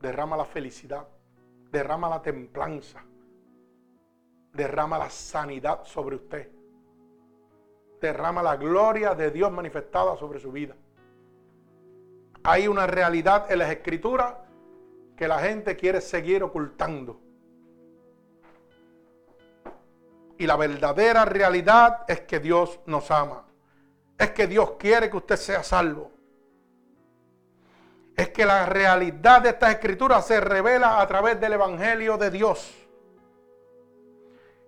Speaker 1: derrama la felicidad, derrama la templanza, derrama la sanidad sobre usted, derrama la gloria de Dios manifestada sobre su vida. Hay una realidad en las escrituras que la gente quiere seguir ocultando. Y la verdadera realidad es que Dios nos ama. Es que Dios quiere que usted sea salvo. Es que la realidad de esta escritura se revela a través del Evangelio de Dios.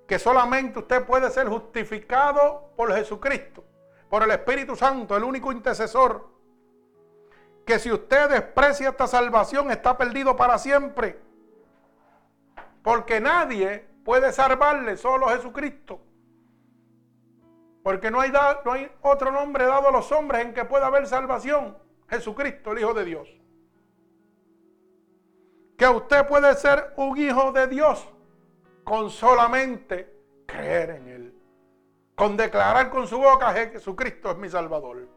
Speaker 1: Que solamente usted puede ser justificado por Jesucristo, por el Espíritu Santo, el único intercesor. Que si usted desprecia esta salvación está perdido para siempre. Porque nadie puede salvarle, solo Jesucristo. Porque no hay, no hay otro nombre dado a los hombres en que pueda haber salvación. Jesucristo, el Hijo de Dios. Que usted puede ser un hijo de Dios con solamente creer en Él. Con declarar con su boca Jesucristo es mi Salvador.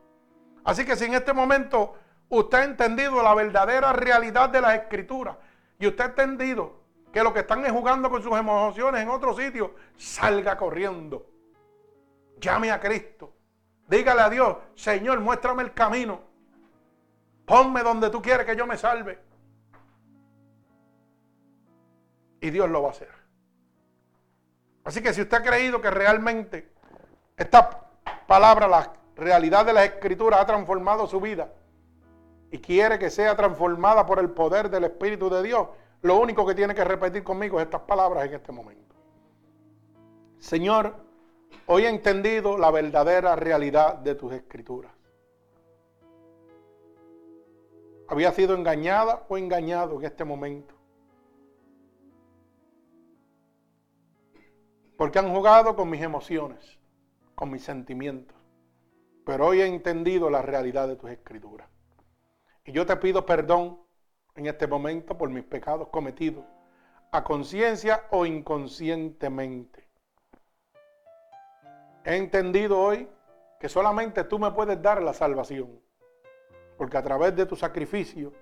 Speaker 1: Así que si en este momento usted ha entendido la verdadera realidad de las Escrituras y usted ha entendido que lo que están es jugando con sus emociones en otro sitio, salga corriendo. Llame a Cristo. Dígale a Dios, Señor, muéstrame el camino. Ponme donde tú quieres que yo me salve. Y Dios lo va a hacer. Así que si usted ha creído que realmente esta palabra, la realidad de las escrituras ha transformado su vida y quiere que sea transformada por el poder del Espíritu de Dios, lo único que tiene que repetir conmigo es estas palabras en este momento. Señor, hoy he entendido la verdadera realidad de tus escrituras. Había sido engañada o engañado en este momento. Porque han jugado con mis emociones, con mis sentimientos. Pero hoy he entendido la realidad de tus escrituras. Y yo te pido perdón en este momento por mis pecados cometidos, a conciencia o inconscientemente. He entendido hoy que solamente tú me puedes dar la salvación, porque a través de tu sacrificio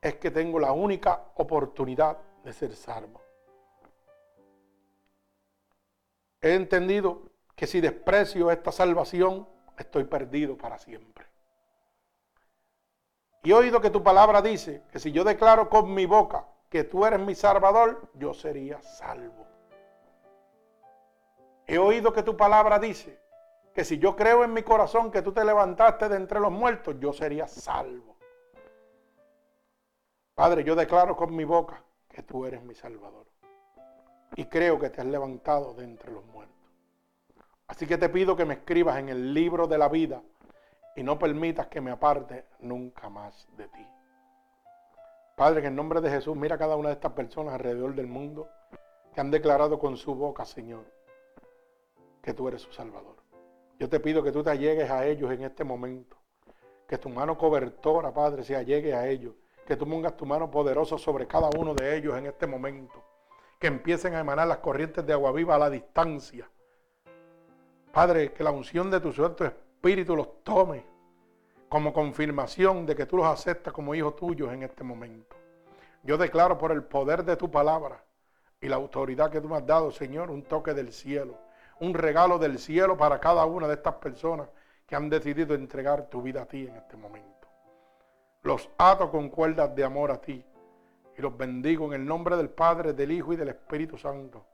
Speaker 1: es que tengo la única oportunidad de ser salvo. He entendido que si desprecio esta salvación, estoy perdido para siempre. Y he oído que tu palabra dice que si yo declaro con mi boca que tú eres mi salvador, yo sería salvo. He oído que tu palabra dice que si yo creo en mi corazón que tú te levantaste de entre los muertos, yo sería salvo. Padre, yo declaro con mi boca que tú eres mi salvador y creo que te has levantado de entre los muertos. Así que te pido que me escribas en el libro de la vida y no permitas que me aparte nunca más de ti. Padre, en el nombre de Jesús, mira a cada una de estas personas alrededor del mundo que han declarado con su boca, Señor, que tú eres su Salvador. Yo te pido que tú te allegues a ellos en este momento, que tu mano cobertora, Padre, se allegue a ellos, que tú pongas tu mano poderosa sobre cada uno de ellos en este momento que empiecen a emanar las corrientes de agua viva a la distancia. Padre, que la unción de tu Santo Espíritu los tome como confirmación de que tú los aceptas como hijos tuyos en este momento. Yo declaro por el poder de tu palabra y la autoridad que tú me has dado, Señor, un toque del cielo, un regalo del cielo para cada una de estas personas que han decidido entregar tu vida a ti en este momento. Los ato con cuerdas de amor a ti y los bendigo en el nombre del Padre, del Hijo y del Espíritu Santo,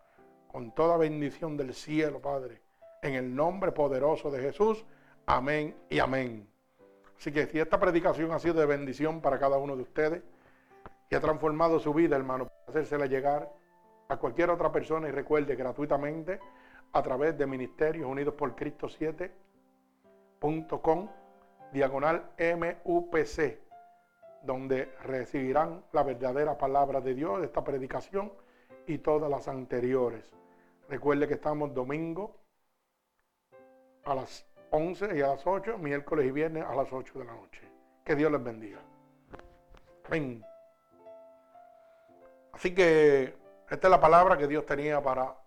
Speaker 1: con toda bendición del cielo, Padre, en el nombre poderoso de Jesús. Amén y amén. Así que si esta predicación ha sido de bendición para cada uno de ustedes y ha transformado su vida, hermano, para hacérsela llegar a cualquier otra persona y recuerde gratuitamente a través de Ministerios Unidos por Cristo 7.com, diagonal MUPC donde recibirán la verdadera palabra de Dios, de esta predicación y todas las anteriores. Recuerde que estamos domingo a las 11 y a las 8, miércoles y viernes a las 8 de la noche. Que Dios les bendiga. Amén. Así que esta es la palabra que Dios tenía para